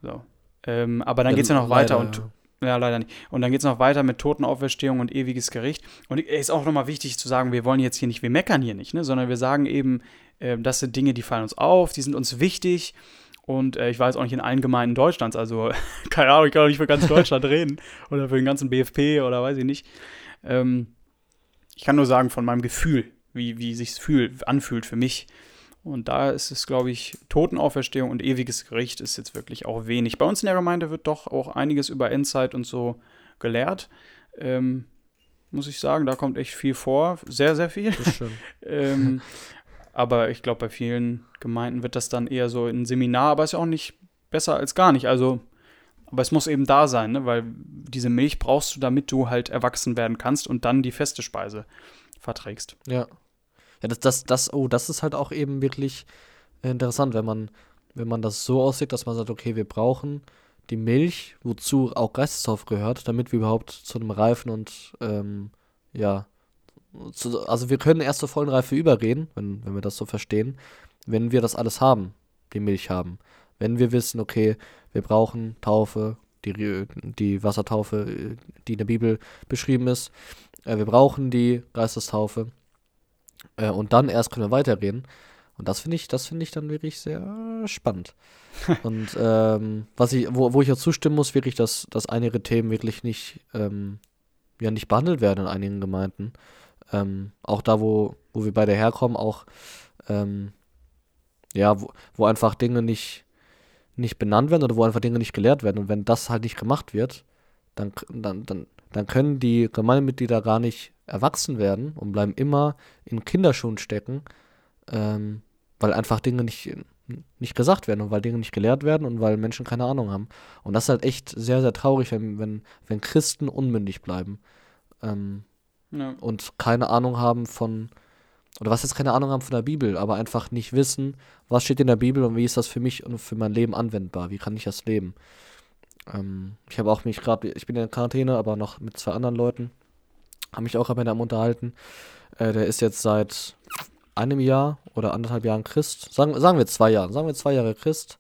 So. Ähm, aber dann geht es ja noch weiter und ja, leider nicht. Und dann geht es noch weiter mit Totenauferstehung und ewiges Gericht. Und es ist auch nochmal wichtig zu sagen, wir wollen jetzt hier nicht, wir meckern hier nicht, ne? sondern wir sagen eben, äh, das sind Dinge, die fallen uns auf, die sind uns wichtig. Und äh, ich jetzt auch nicht in allen Gemeinden Deutschlands, also keine Ahnung, ich kann auch nicht für ganz Deutschland reden oder für den ganzen BFP oder weiß ich nicht. Ähm, ich kann nur sagen von meinem Gefühl, wie, wie sich fühlt, anfühlt für mich. Und da ist es, glaube ich, Totenauferstehung und ewiges Gericht ist jetzt wirklich auch wenig. Bei uns in der Gemeinde wird doch auch einiges über Endzeit und so gelehrt. Ähm, muss ich sagen, da kommt echt viel vor. Sehr, sehr viel. ähm, aber ich glaube, bei vielen Gemeinden wird das dann eher so ein Seminar, aber ist ja auch nicht besser als gar nicht. Also, aber es muss eben da sein, ne? weil diese Milch brauchst du, damit du halt erwachsen werden kannst und dann die feste Speise verträgst. Ja. Ja, das, das, das, oh, das ist halt auch eben wirklich interessant, wenn man, wenn man das so aussieht, dass man sagt, okay, wir brauchen die Milch, wozu auch Geistestaufe gehört, damit wir überhaupt zu einem reifen und ähm, ja, zu, also wir können erst zur vollen Reife übergehen, wenn, wenn wir das so verstehen, wenn wir das alles haben, die Milch haben. Wenn wir wissen, okay, wir brauchen Taufe, die, die Wassertaufe, die in der Bibel beschrieben ist, äh, wir brauchen die Geistestaufe, äh, und dann erst können wir weitergehen. Und das finde ich, das finde ich dann wirklich sehr spannend. und ähm, was ich, wo, wo ich auch zustimmen muss, wirklich, dass, dass einige Themen wirklich nicht, ähm, ja, nicht behandelt werden in einigen Gemeinden. Ähm, auch da, wo, wo wir beide herkommen, auch ähm, ja, wo, wo einfach Dinge nicht, nicht benannt werden oder wo einfach Dinge nicht gelehrt werden. Und wenn das halt nicht gemacht wird, dann, dann, dann, dann können die Gemeindemitglieder gar nicht erwachsen werden und bleiben immer in Kinderschuhen stecken, ähm, weil einfach Dinge nicht, nicht gesagt werden und weil Dinge nicht gelehrt werden und weil Menschen keine Ahnung haben. Und das ist halt echt sehr, sehr traurig, wenn, wenn, wenn Christen unmündig bleiben ähm, ja. und keine Ahnung haben von, oder was jetzt keine Ahnung haben von der Bibel, aber einfach nicht wissen, was steht in der Bibel und wie ist das für mich und für mein Leben anwendbar, wie kann ich das leben. Ähm, ich habe auch mich gerade, ich bin in Quarantäne, aber noch mit zwei anderen Leuten habe mich auch einem unterhalten. Äh, der ist jetzt seit einem Jahr oder anderthalb Jahren Christ. Sagen, sagen wir zwei Jahre. Sagen wir zwei Jahre Christ.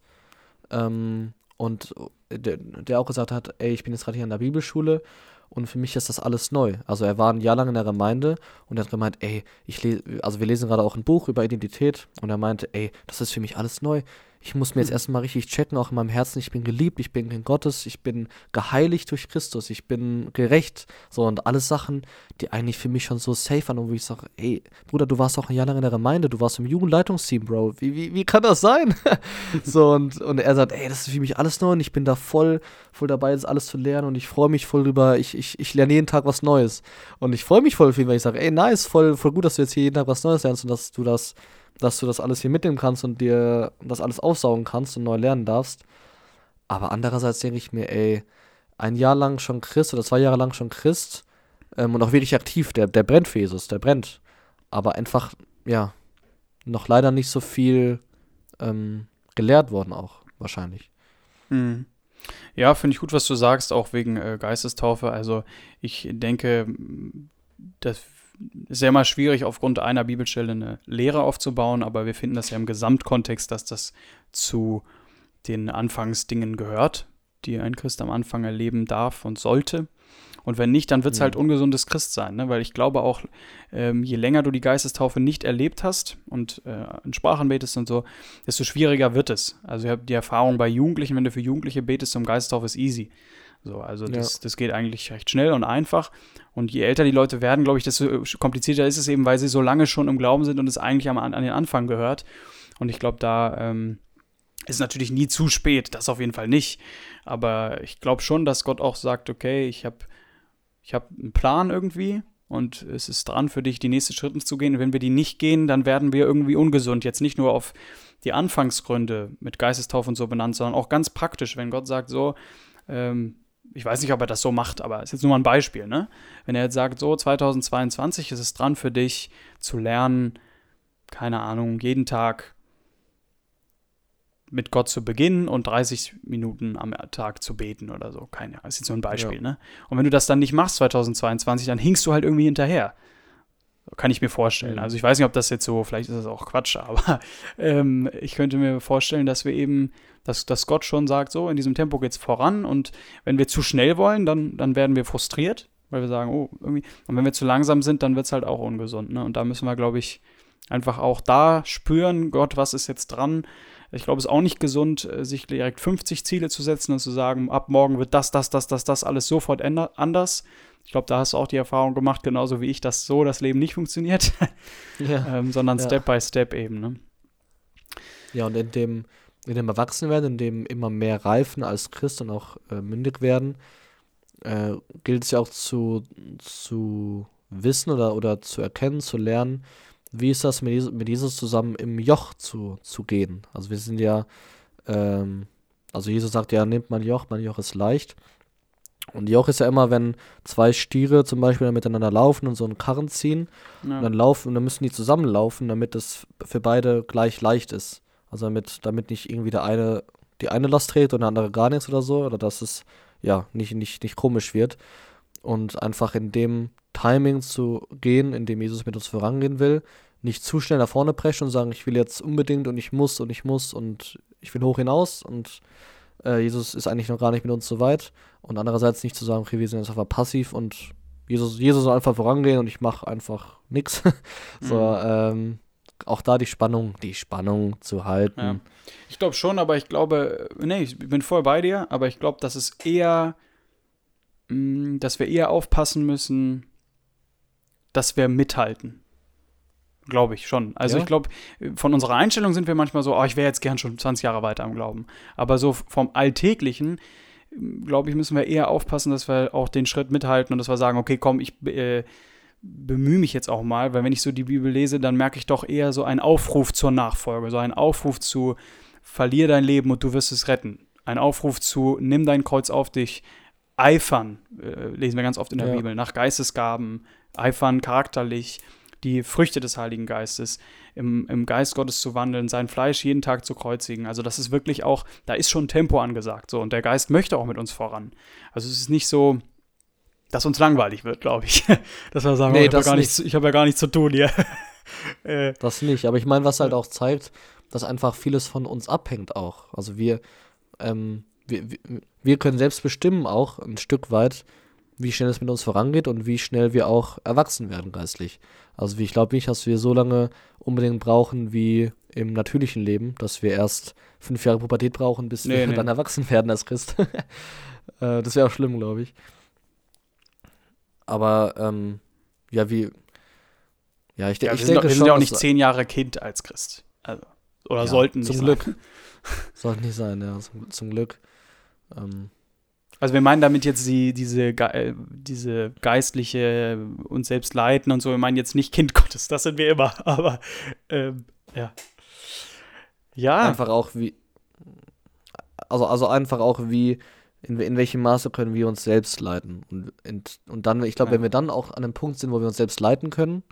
Ähm, und der, der auch gesagt hat, ey, ich bin jetzt gerade hier an der Bibelschule und für mich ist das alles neu. Also er war ein Jahr lang in der Gemeinde und er hat gemeint, ey, ich lese, also wir lesen gerade auch ein Buch über Identität und er meinte, ey, das ist für mich alles neu ich muss mir jetzt erstmal richtig checken, auch in meinem Herzen, ich bin geliebt, ich bin Kind Gottes, ich bin geheiligt durch Christus, ich bin gerecht. So und alles Sachen, die eigentlich für mich schon so safe waren wo ich sage, ey, Bruder, du warst auch ein Jahr lang in der Gemeinde, du warst im Jugendleitungsteam, Bro. Wie, wie, wie kann das sein? so und, und er sagt, ey, das ist für mich alles neu und ich bin da voll, voll dabei, das alles zu lernen und ich freue mich voll drüber, ich, ich, ich lerne jeden Tag was Neues. Und ich freue mich voll viel, weil ich sage, ey, nice, voll, voll gut, dass du jetzt hier jeden Tag was Neues lernst und dass du das dass du das alles hier mitnehmen kannst und dir das alles aufsaugen kannst und neu lernen darfst. Aber andererseits denke ich mir, ey, ein Jahr lang schon Christ oder zwei Jahre lang schon Christ ähm, und auch wirklich aktiv, der, der brennt für Jesus, der brennt. Aber einfach, ja, noch leider nicht so viel ähm, gelehrt worden auch, wahrscheinlich. Mhm. Ja, finde ich gut, was du sagst, auch wegen äh, Geistestaufe. Also ich denke, dass ist ja immer schwierig, aufgrund einer Bibelstelle eine Lehre aufzubauen, aber wir finden das ja im Gesamtkontext, dass das zu den Anfangsdingen gehört, die ein Christ am Anfang erleben darf und sollte. Und wenn nicht, dann wird es halt mhm. halt ungesundes Christsein, ne? weil ich glaube auch, ähm, je länger du die Geistestaufe nicht erlebt hast und äh, in Sprachen betest und so, desto schwieriger wird es. Also ich habe die Erfahrung bei Jugendlichen, wenn du für Jugendliche betest um Geistestaufe, ist easy. So, also das, ja. das geht eigentlich recht schnell und einfach. Und je älter die Leute werden, glaube ich, desto komplizierter ist es eben, weil sie so lange schon im Glauben sind und es eigentlich am, an den Anfang gehört. Und ich glaube, da ähm, ist natürlich nie zu spät, das auf jeden Fall nicht. Aber ich glaube schon, dass Gott auch sagt, okay, ich habe ich hab einen Plan irgendwie und es ist dran für dich, die nächsten Schritte zu gehen. Und wenn wir die nicht gehen, dann werden wir irgendwie ungesund. Jetzt nicht nur auf die Anfangsgründe mit Geistestaufe und so benannt, sondern auch ganz praktisch, wenn Gott sagt, so, ähm, ich weiß nicht, ob er das so macht, aber ist jetzt nur mal ein Beispiel, ne? Wenn er jetzt sagt, so 2022 ist es dran für dich zu lernen, keine Ahnung, jeden Tag mit Gott zu beginnen und 30 Minuten am Tag zu beten oder so. Keine Ahnung, ist jetzt nur ein Beispiel, ja. ne? Und wenn du das dann nicht machst 2022, dann hinkst du halt irgendwie hinterher. Kann ich mir vorstellen. Mhm. Also ich weiß nicht, ob das jetzt so, vielleicht ist das auch Quatsch, aber ähm, ich könnte mir vorstellen, dass wir eben, dass, dass Gott schon sagt, so, in diesem Tempo geht es voran und wenn wir zu schnell wollen, dann, dann werden wir frustriert, weil wir sagen, oh, irgendwie, und wenn wir zu langsam sind, dann wird es halt auch ungesund. Ne? Und da müssen wir, glaube ich, einfach auch da spüren, Gott, was ist jetzt dran? Ich glaube, es ist auch nicht gesund, äh, sich direkt 50 Ziele zu setzen und zu sagen, ab morgen wird das, das, das, das, das alles sofort anders. Ich glaube, da hast du auch die Erfahrung gemacht, genauso wie ich, dass so das Leben nicht funktioniert, ja. ähm, sondern ja. Step by Step eben. Ne? Ja, und in dem, in dem Erwachsenwerden, in dem immer mehr reifen als Christ und auch äh, mündig werden, äh, gilt es ja auch zu, zu wissen oder, oder zu erkennen, zu lernen, wie ist das mit Jesus, mit Jesus zusammen im Joch zu, zu gehen. Also wir sind ja, ähm, also Jesus sagt ja, nehmt mein Joch, mein Joch ist leicht. Und Joch ist ja immer, wenn zwei Stiere zum Beispiel miteinander laufen und so einen Karren ziehen, ja. und dann laufen, und dann müssen die zusammenlaufen, damit es für beide gleich leicht ist. Also damit, damit nicht irgendwie der eine die eine Last trägt und der andere gar nichts oder so, oder dass es ja nicht, nicht, nicht komisch wird. Und einfach in dem Timing zu gehen, in dem Jesus mit uns vorangehen will, nicht zu schnell nach vorne preschen und sagen, ich will jetzt unbedingt und ich muss und ich muss und ich will hoch hinaus und äh, Jesus ist eigentlich noch gar nicht mit uns so weit. Und andererseits nicht zu sagen, okay, wir sind jetzt einfach passiv und Jesus, Jesus soll einfach vorangehen und ich mache einfach nichts. so, mhm. ähm, auch da die Spannung, die Spannung zu halten. Ja. Ich glaube schon, aber ich glaube, nee, ich bin voll bei dir, aber ich glaube, dass es eher, mh, mm, dass wir eher aufpassen müssen, dass wir mithalten. Glaube ich schon. Also ja. ich glaube, von unserer Einstellung sind wir manchmal so, oh, ich wäre jetzt gern schon 20 Jahre weiter am Glauben. Aber so vom Alltäglichen, glaube ich, müssen wir eher aufpassen, dass wir auch den Schritt mithalten und dass wir sagen, okay, komm, ich äh, bemühe mich jetzt auch mal, weil wenn ich so die Bibel lese, dann merke ich doch eher so einen Aufruf zur Nachfolge, so einen Aufruf zu, verlier dein Leben und du wirst es retten. Ein Aufruf zu, nimm dein Kreuz auf dich, eifern, äh, lesen wir ganz oft in der ja. Bibel, nach Geistesgaben, eifern charakterlich, die Früchte des Heiligen Geistes, im, im Geist Gottes zu wandeln, sein Fleisch jeden Tag zu kreuzigen. Also das ist wirklich auch, da ist schon Tempo angesagt. So, und der Geist möchte auch mit uns voran. Also es ist nicht so, dass uns langweilig wird, glaube ich. dass wir sagen, nee, oh, ich habe ja, gar nichts, hab ja gar nichts zu tun hier. äh, das nicht, aber ich meine, was halt auch zeigt, dass einfach vieles von uns abhängt auch. Also wir, ähm, wir, wir können selbst bestimmen auch ein Stück weit, wie schnell es mit uns vorangeht und wie schnell wir auch erwachsen werden geistlich. Also ich glaube nicht, dass wir so lange unbedingt brauchen wie im natürlichen Leben, dass wir erst fünf Jahre Pubertät brauchen, bis nee, wir nee. dann erwachsen werden als Christ. äh, das wäre auch schlimm, glaube ich. Aber ähm, ja, wie. Ja, ich, ja, ich wir denke sind, wir sind ja auch nicht zehn Jahre Kind als Christ. Also, oder ja, sollten nicht Zum sein. Glück. Sollten nicht sein, ja, zum, zum Glück. Ähm, also wir meinen damit jetzt die, diese, äh, diese geistliche und selbst leiten und so. Wir meinen jetzt nicht Kind Gottes, das sind wir immer. Aber ähm, ja. Ja. Einfach auch wie. Also, also einfach auch wie, in, in welchem Maße können wir uns selbst leiten. Und, und, und dann, ich glaube, ja. wenn wir dann auch an einem Punkt sind, wo wir uns selbst leiten können,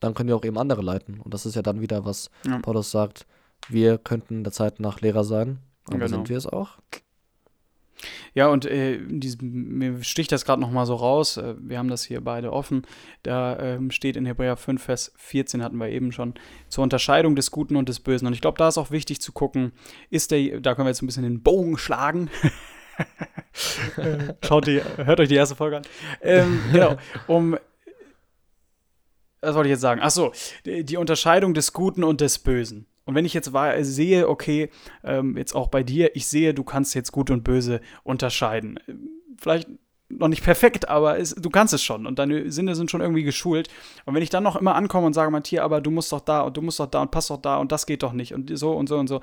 dann können wir auch eben andere leiten. Und das ist ja dann wieder, was ja. Paulus sagt, wir könnten der Zeit nach Lehrer sein. Aber genau. sind wir es auch? Ja, und äh, diesem, mir sticht das gerade nochmal so raus. Äh, wir haben das hier beide offen. Da ähm, steht in Hebräer 5, Vers 14, hatten wir eben schon, zur Unterscheidung des Guten und des Bösen. Und ich glaube, da ist auch wichtig zu gucken, ist der, da können wir jetzt ein bisschen den Bogen schlagen. Schaut die, hört euch die erste Folge an. Ähm, genau, um was wollte ich jetzt sagen? Achso, die Unterscheidung des Guten und des Bösen. Und wenn ich jetzt sehe, okay, ähm, jetzt auch bei dir, ich sehe, du kannst jetzt Gut und Böse unterscheiden. Vielleicht noch nicht perfekt, aber es, du kannst es schon und deine Sinne sind schon irgendwie geschult. Und wenn ich dann noch immer ankomme und sage, Matthias, aber du musst doch da und du musst doch da und passt doch da und das geht doch nicht und so und so und so,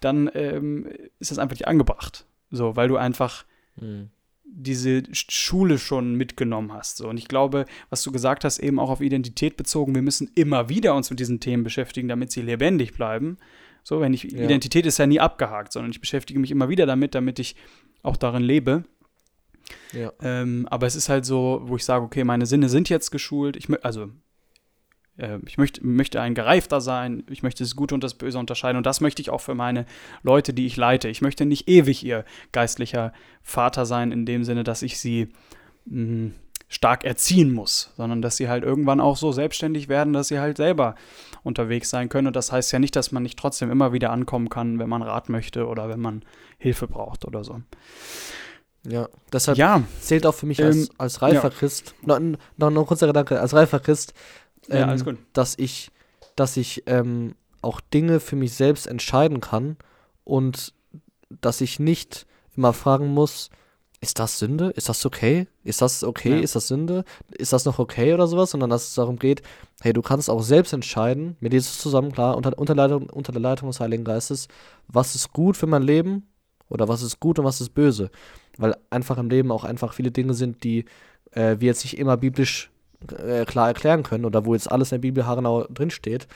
dann ähm, ist das einfach nicht angebracht. So, weil du einfach mhm diese Schule schon mitgenommen hast. So. Und ich glaube, was du gesagt hast, eben auch auf Identität bezogen, wir müssen immer wieder uns mit diesen Themen beschäftigen, damit sie lebendig bleiben. So, wenn ich, ja. Identität ist ja nie abgehakt, sondern ich beschäftige mich immer wieder damit, damit ich auch darin lebe. Ja. Ähm, aber es ist halt so, wo ich sage, okay, meine Sinne sind jetzt geschult. Ich, also äh, ich möchte, möchte ein Gereifter sein, ich möchte das Gute und das Böse unterscheiden und das möchte ich auch für meine Leute, die ich leite. Ich möchte nicht ewig ihr geistlicher Vater sein, in dem Sinne, dass ich sie mh, hm, stark erziehen muss, sondern dass sie halt irgendwann auch so selbstständig werden, dass sie halt selber unterwegs sein können. Und das heißt ja nicht, dass man nicht trotzdem immer wieder ankommen kann, wenn man Rat möchte oder wenn man Hilfe braucht oder so. Ja, deshalb ja. zählt auch für mich als, ähm, als reifer ja. Christ, noch, noch, noch ein kurzer Gedanke, als reifer Christ ähm, ja, alles gut. dass ich, dass ich ähm, auch Dinge für mich selbst entscheiden kann und dass ich nicht immer fragen muss, ist das Sünde? Ist das okay? Ist das okay? Ja. Ist das Sünde? Ist das noch okay oder sowas? Sondern dass es darum geht, hey, du kannst auch selbst entscheiden, mit Jesus zusammen, klar, unter, unter, Leitung, unter der Leitung des Heiligen Geistes, was ist gut für mein Leben oder was ist gut und was ist böse. Weil einfach im Leben auch einfach viele Dinge sind, die äh, wir jetzt nicht immer biblisch äh, klar erklären können oder wo jetzt alles in der Bibel haargenau drinsteht.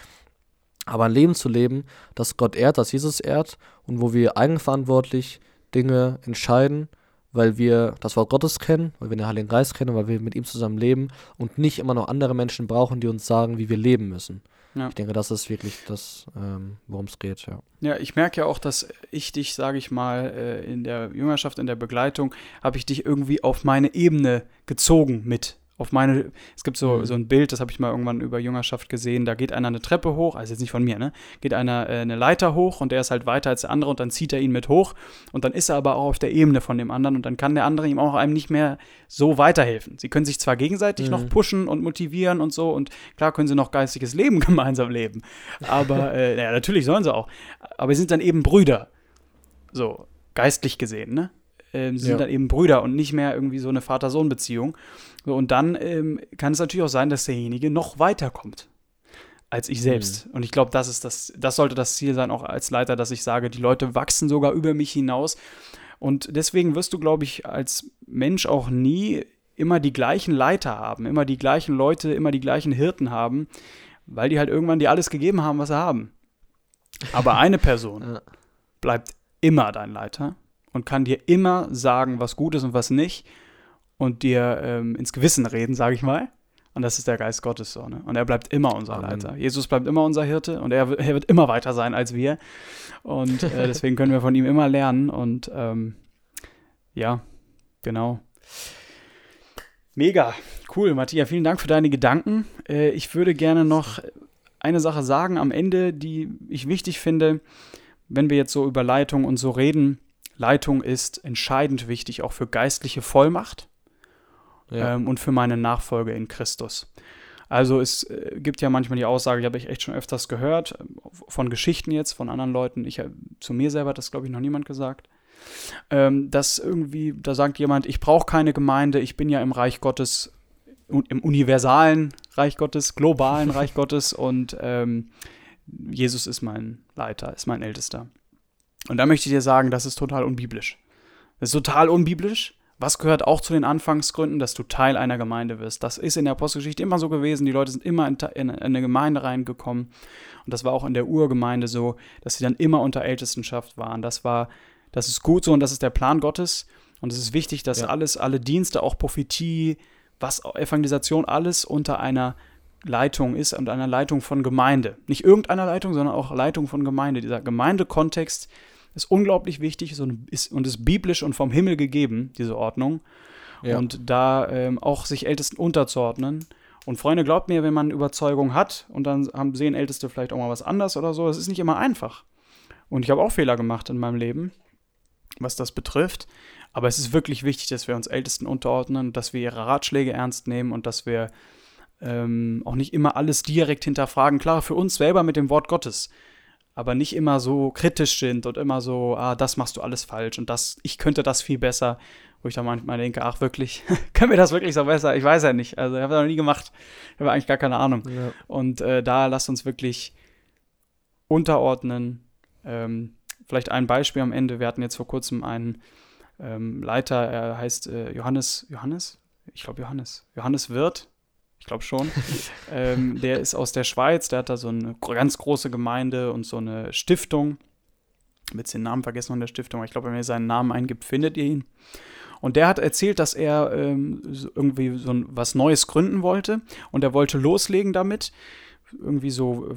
Aber ein Leben zu leben, das Gott ehrt, das Jesus ehrt und wo wir eigenverantwortlich Dinge entscheiden, weil wir das Wort Gottes kennen, weil wir den Heiligen Geist kennen, weil wir mit ihm zusammen leben und nicht immer noch andere Menschen brauchen, die uns sagen, wie wir leben müssen. Ja. Ich denke, das ist wirklich das, ähm, worum es geht, ja. Ja, ich merke ja auch, dass ich dich, sage ich mal, äh, in der Jüngerschaft, in der Begleitung, habe ich dich irgendwie auf meine Ebene gezogen mit auf meine, es gibt so, mhm. so ein Bild, das habe ich mal irgendwann über Jüngerschaft gesehen, da geht einer eine Treppe hoch, also jetzt nicht von mir, ne? Geht einer äh, eine Leiter hoch und der ist halt weiter als der andere und dann zieht er ihn mit hoch und dann ist er aber auch auf der Ebene von dem anderen und dann kann der andere ihm auch einem nicht mehr so weiterhelfen. Sie können sich zwar gegenseitig mhm. noch pushen und motivieren und so und klar können sie noch geistiges Leben gemeinsam leben, aber äh, ja, natürlich sollen sie auch, aber sie sind dann eben Brüder, so geistlich gesehen, ne? Äh, sind ja. dann eben Brüder und nicht mehr irgendwie so eine Vater-Sohn-Beziehung. So, und dann ähm, kann es natürlich auch sein, dass derjenige noch weiterkommt als ich selbst. Mhm. Und ich glaube, das ist das, das sollte das Ziel sein, auch als Leiter, dass ich sage, die Leute wachsen sogar über mich hinaus. Und deswegen wirst du, glaube ich, als Mensch auch nie immer die gleichen Leiter haben, immer die gleichen Leute, immer die gleichen Hirten haben, weil die halt irgendwann dir alles gegeben haben, was sie haben. Aber eine Person bleibt immer dein Leiter und kann dir immer sagen, was gut ist und was nicht und dir ähm, ins Gewissen reden, sage ich mal. Und das ist der Geist Gottes so. Ne? Und er bleibt immer unser Amen. Leiter. Jesus bleibt immer unser Hirte und er, er wird immer weiter sein als wir. Und äh, deswegen können wir von ihm immer lernen. Und ähm, ja, genau. Mega. Cool, Matthias. Vielen Dank für deine Gedanken. Äh, ich würde gerne noch eine Sache sagen am Ende, die ich wichtig finde, wenn wir jetzt so über Leitung und so reden Leitung ist entscheidend wichtig, auch für geistliche Vollmacht ja. ähm, und für meine Nachfolge in Christus. Also es äh, gibt ja manchmal die Aussage, die habe ich echt schon öfters gehört, von Geschichten jetzt, von anderen Leuten. Ich, äh, zu mir selber hat das, glaube ich, noch niemand gesagt. Ähm, dass irgendwie, da sagt jemand, ich brauche keine Gemeinde, ich bin ja im Reich Gottes, im universalen Reich Gottes, globalen Reich Gottes und ähm, Jesus ist mein Leiter, ist mein Ältester. Und da möchte ich dir sagen, das ist total unbiblisch. Das ist total unbiblisch. Was gehört auch zu den Anfangsgründen, dass du Teil einer Gemeinde wirst? Das ist in der Apostelgeschichte immer so gewesen. Die Leute sind immer in, in, in eine Gemeinde reingekommen. Und das war auch in der Urgemeinde so, dass sie dann immer unter Ältestenschaft waren. Das war, das ist gut so und das ist der Plan Gottes. Und es ist wichtig, dass ja. alles, alle Dienste, auch Prophetie, was Evangelisation, alles unter einer Leitung ist und einer Leitung von Gemeinde. Nicht irgendeiner Leitung, sondern auch Leitung von Gemeinde. Dieser Gemeindekontext ist unglaublich wichtig und ist, und ist biblisch und vom Himmel gegeben, diese Ordnung. Ja. Und da ähm, auch sich Ältesten unterzuordnen. Und Freunde, glaubt mir, wenn man Überzeugung hat und dann haben, sehen Älteste vielleicht auch mal was anders oder so, es ist nicht immer einfach. Und ich habe auch Fehler gemacht in meinem Leben, was das betrifft. Aber es ist wirklich wichtig, dass wir uns Ältesten unterordnen, dass wir ihre Ratschläge ernst nehmen und dass wir ähm, auch nicht immer alles direkt hinterfragen. Klar, für uns selber mit dem Wort Gottes aber nicht immer so kritisch sind und immer so, ah, das machst du alles falsch und das, ich könnte das viel besser, wo ich dann manchmal denke, ach wirklich, können wir das wirklich so besser? Ich weiß ja nicht, also ich habe das noch nie gemacht, ich habe eigentlich gar keine Ahnung. Ja. Und äh, da lasst uns wirklich unterordnen. Ähm, vielleicht ein Beispiel am Ende, wir hatten jetzt vor kurzem einen ähm, Leiter, er heißt äh, Johannes, Johannes? Ich glaube Johannes, Johannes Wirth, glaube schon. ähm, der ist aus der Schweiz, der hat da so eine ganz große Gemeinde und so eine Stiftung. Jetzt den Namen vergessen von der Stiftung, aber ich glaube, wenn ihr seinen Namen eingibt, findet ihr ihn. Und der hat erzählt, dass er ähm, irgendwie so ein, was Neues gründen wollte und er wollte loslegen damit. Irgendwie so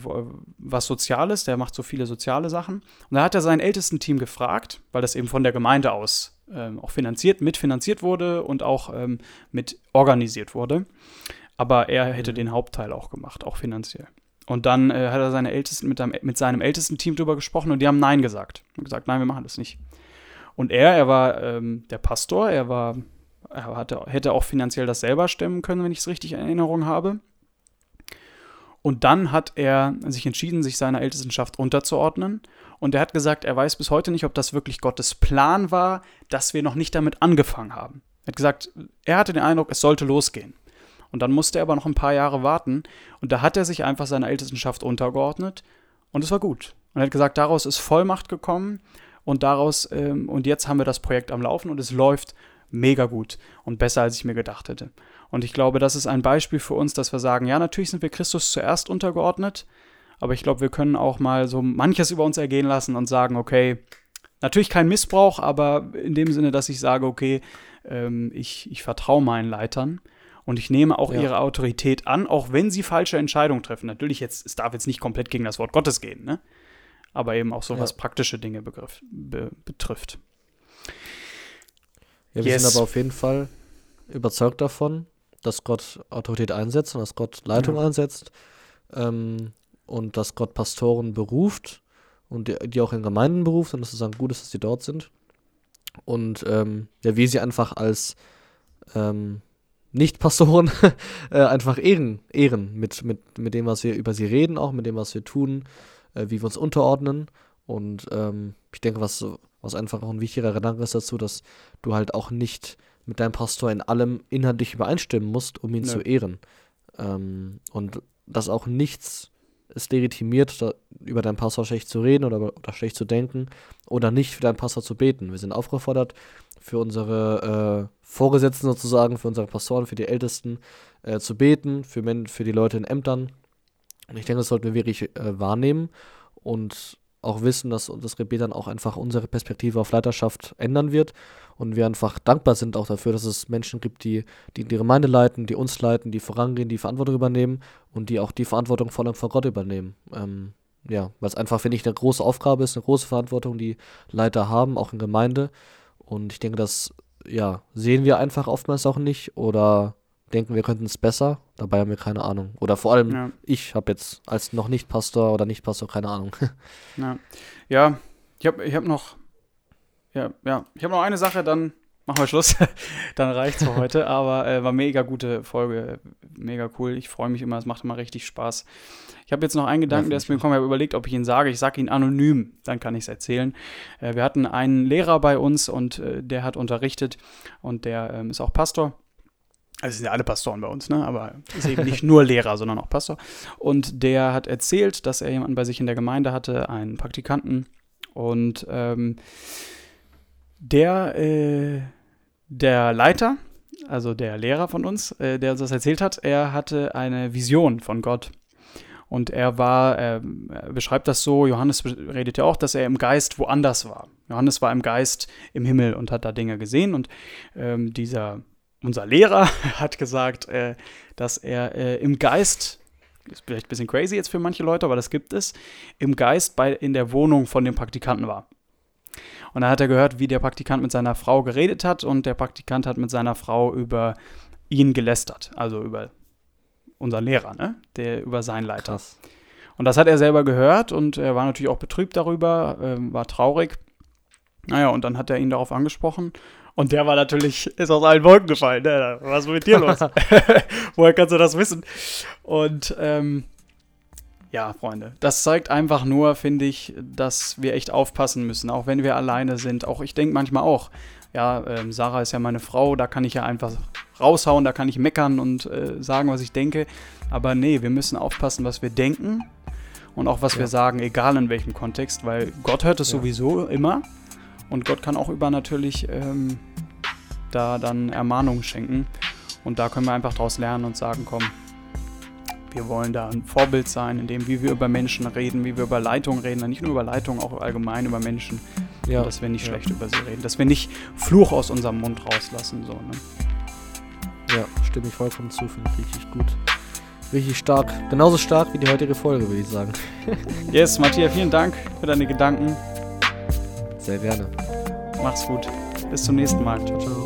was Soziales, der macht so viele soziale Sachen. Und da hat er sein ältesten Team gefragt, weil das eben von der Gemeinde aus ähm, auch finanziert, mitfinanziert wurde und auch ähm, mit organisiert wurde. Aber er hätte mhm. den Hauptteil auch gemacht, auch finanziell. Und dann äh, hat er seine Ältesten mit, einem, mit seinem ältesten Team darüber gesprochen und die haben Nein gesagt. Und gesagt, nein, wir machen das nicht. Und er, er war ähm, der Pastor, er war, er hatte, hätte auch finanziell das selber stemmen können, wenn ich es richtig in Erinnerung habe. Und dann hat er sich entschieden, sich seiner Ältestenschaft unterzuordnen. Und er hat gesagt, er weiß bis heute nicht, ob das wirklich Gottes Plan war, dass wir noch nicht damit angefangen haben. Er hat gesagt, er hatte den Eindruck, es sollte losgehen. Und dann musste er aber noch ein paar Jahre warten. Und da hat er sich einfach seiner Ältestenschaft untergeordnet. Und es war gut. Und er hat gesagt, daraus ist Vollmacht gekommen. Und daraus, ähm, und jetzt haben wir das Projekt am Laufen und es läuft mega gut und besser, als ich mir gedacht hätte. Und ich glaube, das ist ein Beispiel für uns, dass wir sagen, ja, natürlich sind wir Christus zuerst untergeordnet, aber ich glaube, wir können auch mal so manches über uns ergehen lassen und sagen, okay, natürlich kein Missbrauch, aber in dem Sinne, dass ich sage, okay, ähm, ich, ich vertraue meinen Leitern und ich nehme auch ja. ihre Autorität an, auch wenn sie falsche Entscheidungen treffen. Natürlich, jetzt, es darf jetzt nicht komplett gegen das Wort Gottes gehen, ne? aber eben auch so, was praktische Dinge begriff, be, betrifft. Ja, wir yes. sind aber auf jeden Fall überzeugt davon, dass Gott Autorität einsetzt und dass Gott Leitung ja. einsetzt ähm, und dass Gott Pastoren beruft und die, die, auch in Gemeinden beruft und es ist dann gut, dass sie dort sind. Und ähm, ja, wie sie einfach als ähm, nicht-Pastoren äh, einfach ehren, ehren mit, mit, mit dem, was wir über sie reden, auch mit dem, was wir tun, äh, wie wir uns unterordnen. Und ähm, ich denke, was, was einfach auch ein wichtiger Gedanke ist dazu, dass du halt auch nicht mit deinem Pastor in allem inhaltlich übereinstimmen musst, um ihn ja. zu ehren. Ähm, und dass auch nichts es legitimiert, da, über deinen Pastor schlecht zu reden oder, oder schlecht zu denken oder nicht für deinen Pastor zu beten. Wir sind aufgefordert, für unsere äh, Vorgesetzten sozusagen, für unsere Pastoren, für die Ältesten äh, zu beten, für, für die Leute in Ämtern. Und ich denke, das sollten wir wirklich äh, wahrnehmen und auch wissen, dass das Gebet dann auch einfach unsere Perspektive auf Leiterschaft ändern wird und wir einfach dankbar sind auch dafür, dass es Menschen gibt, die, die die Gemeinde leiten, die uns leiten, die vorangehen, die Verantwortung übernehmen und die auch die Verantwortung vor allem vor Gott übernehmen. Ähm, ja, weil es einfach, finde ich, eine große Aufgabe ist, eine große Verantwortung, die Leiter haben, auch in Gemeinde. Und ich denke, das ja, sehen wir einfach oftmals auch nicht oder denken, wir könnten es besser. Dabei haben wir keine Ahnung. Oder vor allem, ja. ich habe jetzt als noch nicht Pastor oder nicht Pastor keine Ahnung. ja, ja ich habe ich hab noch ja, ja. Ich habe noch eine Sache, dann machen wir Schluss. dann reicht's für heute. Aber äh, war mega gute Folge. Mega cool. Ich freue mich immer. Es macht immer richtig Spaß. Ich habe jetzt noch einen Gedanken, der ist mir gekommen. Ich habe überlegt, ob ich ihn sage. Ich sage ihn anonym. Dann kann ich es erzählen. Äh, wir hatten einen Lehrer bei uns und äh, der hat unterrichtet und der ähm, ist auch Pastor. Also sind ja alle Pastoren bei uns, ne? Aber ist eben nicht nur Lehrer, sondern auch Pastor. Und der hat erzählt, dass er jemanden bei sich in der Gemeinde hatte, einen Praktikanten. Und ähm, der, äh, der Leiter, also der Lehrer von uns, äh, der uns das erzählt hat, er hatte eine Vision von Gott. Und er war, äh, er beschreibt das so, Johannes redet ja auch, dass er im Geist woanders war. Johannes war im Geist im Himmel und hat da Dinge gesehen. Und ähm, dieser unser Lehrer hat gesagt, äh, dass er äh, im Geist, ist vielleicht ein bisschen crazy jetzt für manche Leute, aber das gibt es, im Geist bei, in der Wohnung von dem Praktikanten war. Und dann hat er gehört, wie der Praktikant mit seiner Frau geredet hat und der Praktikant hat mit seiner Frau über ihn gelästert, also über unseren Lehrer, ne? Der über seinen Leiter. Krass. Und das hat er selber gehört und er war natürlich auch betrübt darüber, äh, war traurig. Naja, und dann hat er ihn darauf angesprochen und der war natürlich, ist aus allen Wolken gefallen. Ne? Was ist mit dir los? Woher kannst du das wissen? Und ähm, ja, Freunde, das zeigt einfach nur, finde ich, dass wir echt aufpassen müssen, auch wenn wir alleine sind. Auch ich denke manchmal auch, ja, ähm, Sarah ist ja meine Frau, da kann ich ja einfach raushauen, da kann ich meckern und äh, sagen, was ich denke. Aber nee, wir müssen aufpassen, was wir denken und auch was ja. wir sagen, egal in welchem Kontext, weil Gott hört es ja. sowieso immer. Und Gott kann auch übernatürlich ähm, da dann Ermahnungen schenken. Und da können wir einfach daraus lernen und sagen, komm, wir wollen da ein Vorbild sein, in dem, wie wir über Menschen reden, wie wir über Leitung reden, nicht nur über Leitung, auch allgemein über Menschen. Ja. Und dass wir nicht ja. schlecht über sie reden, dass wir nicht Fluch aus unserem Mund rauslassen. So, ne? Ja, stimme ich vollkommen zu, finde ich richtig gut. Richtig stark. Genauso stark wie die heutige Folge, würde ich sagen. yes, Matthias, vielen Dank für deine Gedanken. Sehr gerne. Mach's gut. Bis zum nächsten Mal. Ciao, ciao.